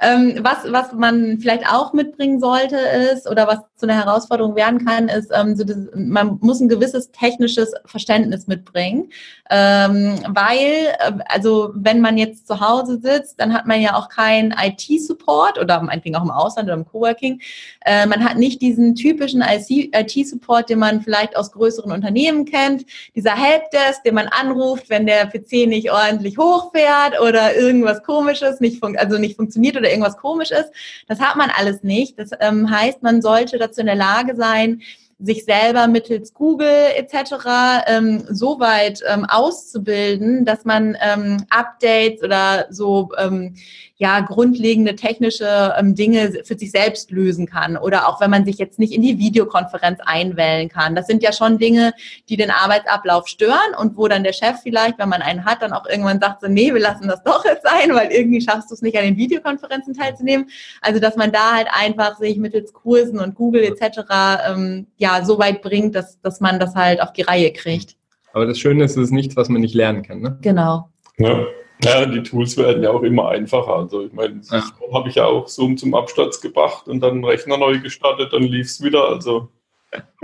ähm, was was man vielleicht auch mitbringen sollte ist oder was zu einer Herausforderung werden kann, ist, ähm, so das, man muss ein gewisses technisches Verständnis mitbringen, ähm, weil äh, also wenn man jetzt zu Hause sitzt, dann hat man ja auch keinen IT-Support oder meinetwegen auch im Ausland oder im Coworking. Äh, man hat nicht diesen typischen IT-Support, den man vielleicht aus größeren Unternehmen kennt, dieser Helpdesk, den man anruft, wenn der PC nicht ordentlich hochfährt oder irgendwas komisches nicht also nicht funktioniert oder irgendwas komisch ist. Das hat man alles nicht. Das ähm, heißt, man sollte dazu in der Lage sein, sich selber mittels Google etc. Ähm, so weit ähm, auszubilden, dass man ähm, Updates oder so ähm, ja grundlegende technische ähm, Dinge für sich selbst lösen kann oder auch wenn man sich jetzt nicht in die Videokonferenz einwählen kann. Das sind ja schon Dinge, die den Arbeitsablauf stören und wo dann der Chef vielleicht, wenn man einen hat, dann auch irgendwann sagt so, nee, wir lassen das doch jetzt sein, weil irgendwie schaffst du es nicht an den Videokonferenzen teilzunehmen. Also dass man da halt einfach sich mittels Kursen und Google etc. Ähm, ja so weit bringt, dass, dass man das halt auf die Reihe kriegt. Aber das Schöne ist, es ist nichts, was man nicht lernen kann. Ne? Genau. Ja. Ja, die Tools werden ja auch immer einfacher. Also ich meine, ja. habe ich ja auch Zoom zum Absturz gebracht und dann einen Rechner neu gestartet, dann lief es wieder. Also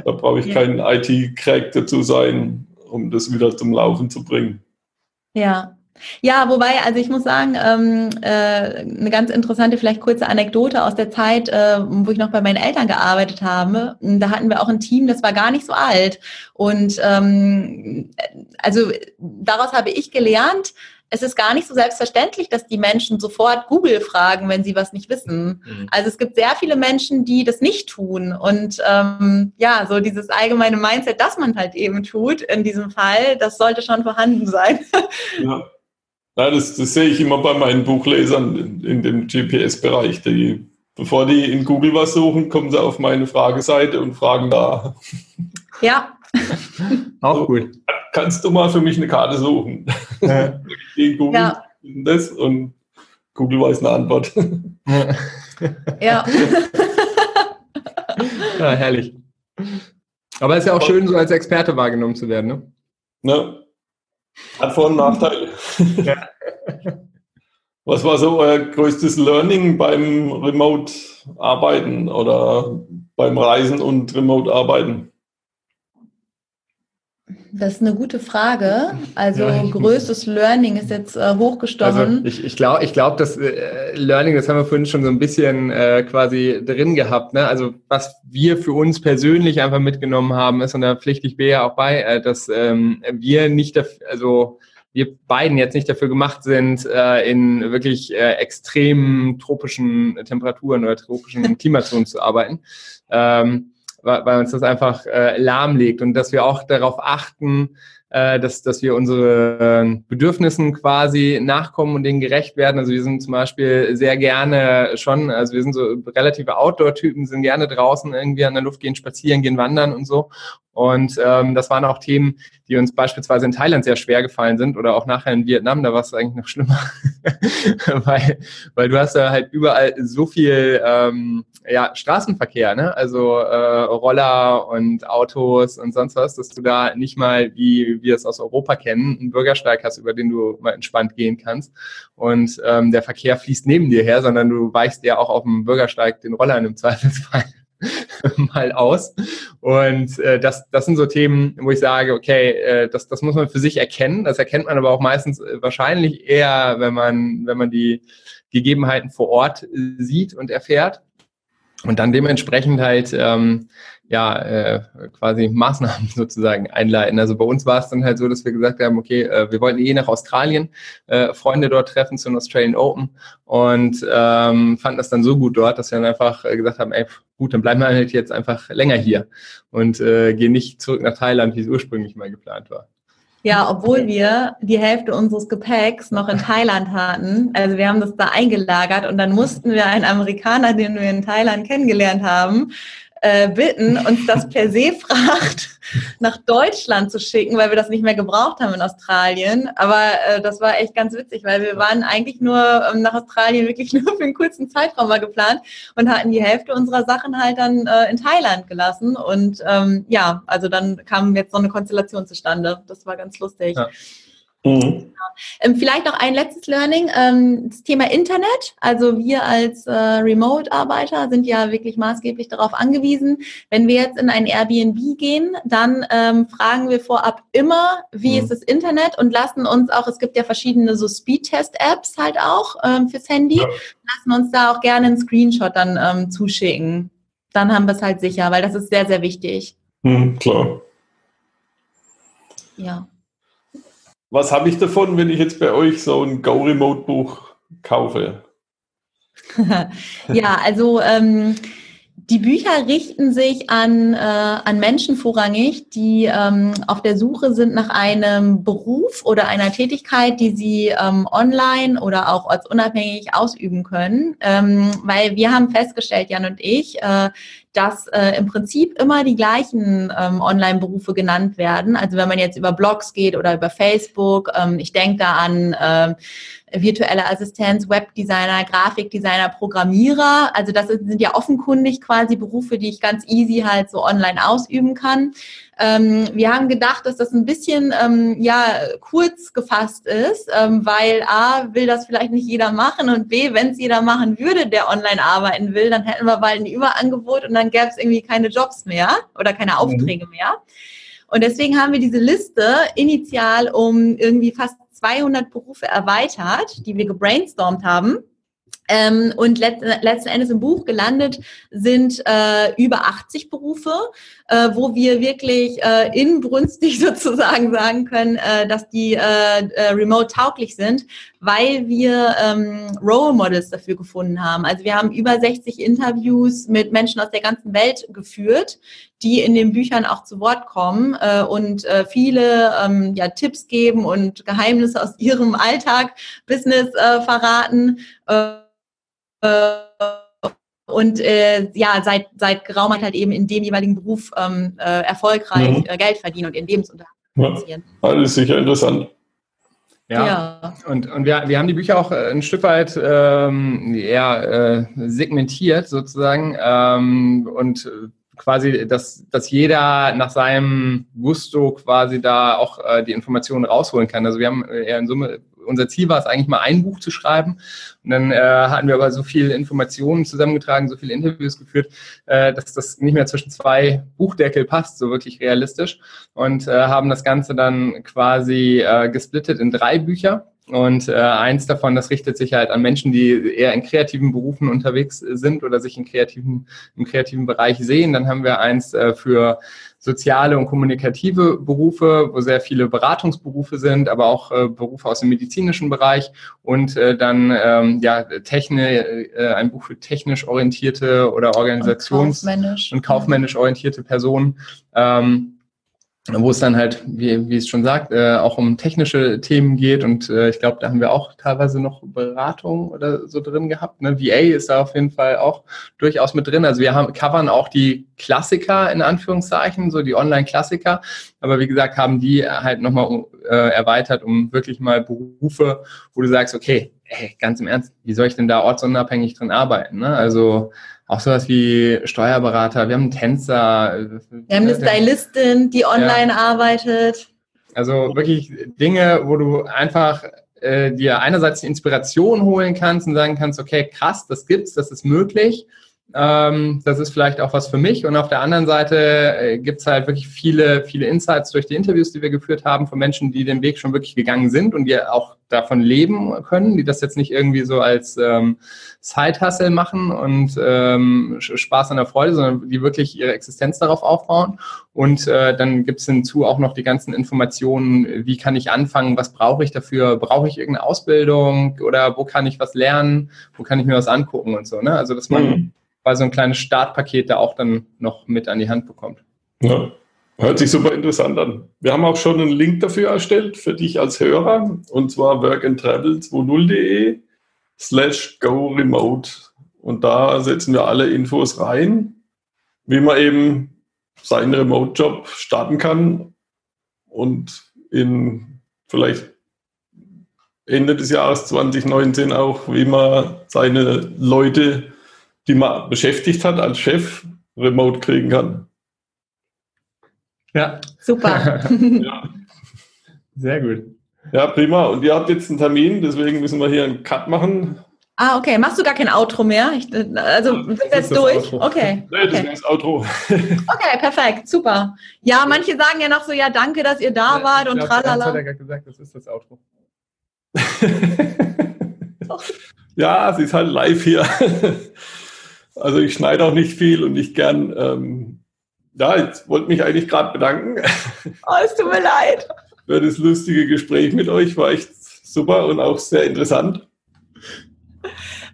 da brauche ich ja. keinen IT-Crack dazu sein, um das wieder zum Laufen zu bringen. Ja. Ja, wobei, also ich muss sagen, ähm, äh, eine ganz interessante, vielleicht kurze Anekdote aus der Zeit, äh, wo ich noch bei meinen Eltern gearbeitet habe. Da hatten wir auch ein Team, das war gar nicht so alt. Und ähm, also daraus habe ich gelernt, es ist gar nicht so selbstverständlich, dass die Menschen sofort Google fragen, wenn sie was nicht wissen. Mhm. Also es gibt sehr viele Menschen, die das nicht tun. Und ähm, ja, so dieses allgemeine Mindset, das man halt eben tut in diesem Fall, das sollte schon vorhanden sein. Ja, ja das, das sehe ich immer bei meinen Buchlesern in, in dem GPS-Bereich. Die, bevor die in Google was suchen, kommen sie auf meine Frageseite und fragen da. Ja. Auch gut kannst du mal für mich eine Karte suchen? Ja. ich Google ja. das und Google weiß eine Antwort. Ja. ja, herrlich. Aber es ist ja auch schön, so als Experte wahrgenommen zu werden, ne? Ne? Hat Vor- und Nachteile. Ja. Was war so euer größtes Learning beim Remote-Arbeiten oder beim Reisen und Remote-Arbeiten? Das ist eine gute Frage. Also ja, größtes Learning ist jetzt äh, hochgestochen. Also ich, ich glaube, ich glaub, das äh, Learning, das haben wir vorhin schon so ein bisschen äh, quasi drin gehabt. Ne? Also was wir für uns persönlich einfach mitgenommen haben, ist, und da pflichte ich B ja auch bei, äh, dass ähm, wir nicht, dafür, also wir beiden jetzt nicht dafür gemacht sind, äh, in wirklich äh, extremen tropischen Temperaturen oder tropischen Klimazonen zu arbeiten. Ähm, weil, uns das einfach äh, lahmlegt und dass wir auch darauf achten, äh, dass, dass wir unsere äh, Bedürfnissen quasi nachkommen und denen gerecht werden. Also wir sind zum Beispiel sehr gerne schon, also wir sind so relative Outdoor-Typen, sind gerne draußen irgendwie an der Luft gehen, spazieren, gehen, wandern und so. Und ähm, das waren auch Themen, die uns beispielsweise in Thailand sehr schwer gefallen sind oder auch nachher in Vietnam, da war es eigentlich noch schlimmer, weil, weil du hast da halt überall so viel ähm, ja, Straßenverkehr, ne? also äh, Roller und Autos und sonst was, dass du da nicht mal, wie wir es aus Europa kennen, einen Bürgersteig hast, über den du mal entspannt gehen kannst. Und ähm, der Verkehr fließt neben dir her, sondern du weichst ja auch auf dem Bürgersteig den Roller in dem Zweifelsfall mal aus. Und äh, das, das sind so Themen, wo ich sage, okay, äh, das, das muss man für sich erkennen. Das erkennt man aber auch meistens äh, wahrscheinlich eher, wenn man, wenn man die Gegebenheiten vor Ort äh, sieht und erfährt. Und dann dementsprechend halt ähm, ja, äh, quasi Maßnahmen sozusagen einleiten. Also bei uns war es dann halt so, dass wir gesagt haben, okay, äh, wir wollten eh nach Australien, äh, Freunde dort treffen zum Australian Open und ähm, fanden das dann so gut dort, dass wir dann einfach äh, gesagt haben, ey, gut, dann bleiben wir halt jetzt einfach länger hier und äh, gehen nicht zurück nach Thailand, wie es ursprünglich mal geplant war. Ja, obwohl wir die Hälfte unseres Gepäcks noch in Thailand hatten. Also wir haben das da eingelagert und dann mussten wir einen Amerikaner, den wir in Thailand kennengelernt haben, äh, bitten, uns das per Seefracht nach Deutschland zu schicken, weil wir das nicht mehr gebraucht haben in Australien. Aber äh, das war echt ganz witzig, weil wir waren eigentlich nur ähm, nach Australien wirklich nur für einen kurzen Zeitraum mal geplant und hatten die Hälfte unserer Sachen halt dann äh, in Thailand gelassen. Und ähm, ja, also dann kam jetzt so eine Konstellation zustande. Das war ganz lustig. Ja. Mhm. Ähm, vielleicht noch ein letztes Learning, ähm, das Thema Internet. Also wir als äh, Remote-Arbeiter sind ja wirklich maßgeblich darauf angewiesen. Wenn wir jetzt in ein Airbnb gehen, dann ähm, fragen wir vorab immer, wie mhm. ist das Internet und lassen uns auch, es gibt ja verschiedene so Speedtest-Apps halt auch fürs Handy, ja. lassen uns da auch gerne einen Screenshot dann zuschicken. Dann haben wir es halt sicher, weil das ist sehr, sehr wichtig. Mhm, klar. Ja was habe ich davon, wenn ich jetzt bei euch so ein Go-Remote-Buch kaufe? ja, also ähm, Die Bücher richten sich an, äh, an Menschen vorrangig, die ähm, auf der Suche sind nach einem Beruf oder einer Tätigkeit, die sie ähm, online oder auch ortsunabhängig ausüben können. Ähm, weil wir haben festgestellt, Jan und ich, äh, dass äh, im Prinzip immer die gleichen ähm, Online-Berufe genannt werden. Also wenn man jetzt über Blogs geht oder über Facebook, ähm, ich denke da an äh, virtuelle Assistenz, Webdesigner, Grafikdesigner, Programmierer. Also das sind ja offenkundig quasi Berufe, die ich ganz easy halt so online ausüben kann. Ähm, wir haben gedacht, dass das ein bisschen ähm, ja kurz gefasst ist, ähm, weil a will das vielleicht nicht jeder machen und b, wenn es jeder machen würde, der online arbeiten will, dann hätten wir bald ein Überangebot und dann gäbe es irgendwie keine Jobs mehr oder keine mhm. Aufträge mhm. mehr. Und deswegen haben wir diese Liste initial um irgendwie fast 200 Berufe erweitert, die wir gebrainstormt haben. Ähm, und let, letzten Endes im Buch gelandet sind äh, über 80 Berufe, äh, wo wir wirklich äh, inbrünstig sozusagen sagen können, äh, dass die äh, äh, remote tauglich sind, weil wir ähm, Role Models dafür gefunden haben. Also wir haben über 60 Interviews mit Menschen aus der ganzen Welt geführt, die in den Büchern auch zu Wort kommen äh, und äh, viele ähm, ja, Tipps geben und Geheimnisse aus ihrem Alltag, Business äh, verraten. Äh, äh, und äh, ja, seit, seit geraumer Zeit halt eben in dem jeweiligen Beruf ähm, äh, erfolgreich mhm. äh, Geld verdienen und in Lebensunterhalt finanzieren. Ja, alles sicher interessant. Ja. ja. Und, und wir, wir haben die Bücher auch äh, ein Stück weit ähm, eher äh, segmentiert sozusagen ähm, und quasi, dass, dass jeder nach seinem Gusto quasi da auch äh, die Informationen rausholen kann. Also wir haben eher in Summe unser Ziel war es eigentlich mal ein Buch zu schreiben. Und dann äh, hatten wir aber so viele Informationen zusammengetragen, so viele Interviews geführt, äh, dass das nicht mehr zwischen zwei Buchdeckel passt, so wirklich realistisch. Und äh, haben das Ganze dann quasi äh, gesplittet in drei Bücher. Und äh, eins davon, das richtet sich halt an Menschen, die eher in kreativen Berufen unterwegs sind oder sich in kreativen, im kreativen Bereich sehen. Dann haben wir eins äh, für soziale und kommunikative Berufe, wo sehr viele Beratungsberufe sind, aber auch äh, Berufe aus dem medizinischen Bereich und äh, dann ähm, ja Techne, äh, ein Buch für technisch orientierte oder organisations- und kaufmännisch, und kaufmännisch orientierte Personen. Ähm, wo es dann halt, wie, wie es schon sagt, äh, auch um technische Themen geht und äh, ich glaube, da haben wir auch teilweise noch Beratung oder so drin gehabt. Ne? VA ist da auf jeden Fall auch durchaus mit drin. Also wir haben covern auch die Klassiker in Anführungszeichen, so die Online-Klassiker, aber wie gesagt, haben die halt nochmal äh, erweitert, um wirklich mal Berufe, wo du sagst, okay, ey, ganz im Ernst, wie soll ich denn da ortsunabhängig drin arbeiten? Ne? Also auch sowas wie Steuerberater, wir haben einen Tänzer. Wir haben eine Stylistin, die online ja. arbeitet. Also wirklich Dinge, wo du einfach äh, dir einerseits die Inspiration holen kannst und sagen kannst, okay, krass, das gibt's, das ist möglich. Ähm, das ist vielleicht auch was für mich. Und auf der anderen Seite äh, gibt es halt wirklich viele, viele Insights durch die Interviews, die wir geführt haben, von Menschen, die den Weg schon wirklich gegangen sind und die auch davon leben können, die das jetzt nicht irgendwie so als ähm, Side-Hustle machen und ähm, Spaß an der Freude, sondern die wirklich ihre Existenz darauf aufbauen. Und äh, dann gibt es hinzu auch noch die ganzen Informationen, wie kann ich anfangen, was brauche ich dafür, brauche ich irgendeine Ausbildung oder wo kann ich was lernen, wo kann ich mir was angucken und so. Ne? Also dass man mhm weil so ein kleines Startpaket da auch dann noch mit an die Hand bekommt. Ja, hört sich super interessant an. Wir haben auch schon einen Link dafür erstellt für dich als Hörer und zwar workandtravel20.de slash go remote und da setzen wir alle Infos rein, wie man eben seinen Remote-Job starten kann und in vielleicht Ende des Jahres 2019 auch, wie man seine Leute die man beschäftigt hat als Chef, remote kriegen kann. Ja. Super. ja. Sehr gut. Ja, prima. Und ihr habt jetzt einen Termin, deswegen müssen wir hier einen Cut machen. Ah, okay. Machst du gar kein Outro mehr? Ich, also ja, sind wir jetzt durch? Outro. Okay. Nee, das ist das Outro. okay, perfekt. Super. Ja, manche sagen ja noch so, ja, danke, dass ihr da ja, wart und glaub, tralala. hat er gesagt, das ist das Outro. ja, sie ist halt live hier. Also ich schneide auch nicht viel und nicht gern. Ähm, ja, ich wollte mich eigentlich gerade bedanken. Oh, es tut mir leid. Für das lustige Gespräch mit euch war echt super und auch sehr interessant.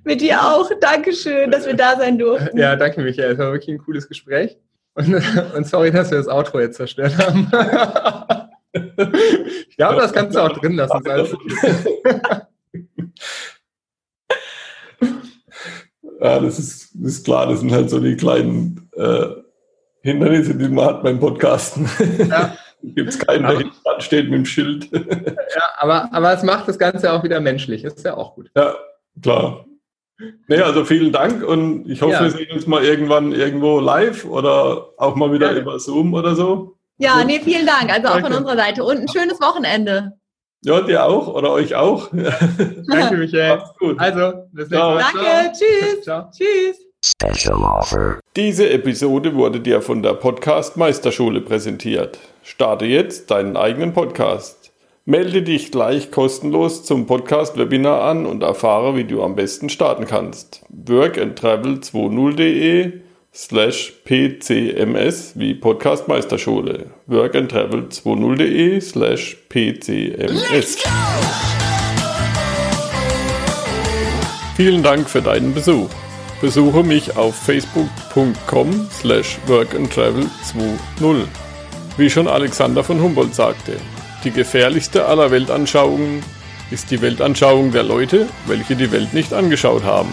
Mit dir auch. Dankeschön, dass wir da sein durften. Ja, danke, Michael. Es war wirklich ein cooles Gespräch. Und, und sorry, dass wir das Outro jetzt zerstört haben. ich glaube, das kannst du auch drin lassen. Ja, das ist, das ist klar, das sind halt so die kleinen äh, Hindernisse, die man hat beim Podcasten. Ja. Gibt es keinen, der hinten steht mit dem Schild. ja, aber, aber es macht das Ganze auch wieder menschlich. ist ja auch gut. Ja, klar. Nee, also vielen Dank und ich hoffe, ja. wir sehen uns mal irgendwann irgendwo live oder auch mal wieder ja. über Zoom oder so. Ja, nee, vielen Dank. Also auch von unserer Seite. Und ein schönes Wochenende. Ja, dir auch oder euch auch. Danke, Michael. Macht's gut. Also, bis nächstes Mal. Danke, tschüss. Ciao. Tschüss. Special Offer. Diese Episode wurde dir von der Podcast Meisterschule präsentiert. Starte jetzt deinen eigenen Podcast. Melde dich gleich kostenlos zum Podcast-Webinar an und erfahre, wie du am besten starten kannst. workandtravel20.de slash pcms wie Podcast Meisterschule. workandtravel20.de slash pcms. Vielen Dank für deinen Besuch. Besuche mich auf facebook.com slash workandtravel20. Wie schon Alexander von Humboldt sagte, die gefährlichste aller Weltanschauungen ist die Weltanschauung der Leute, welche die Welt nicht angeschaut haben.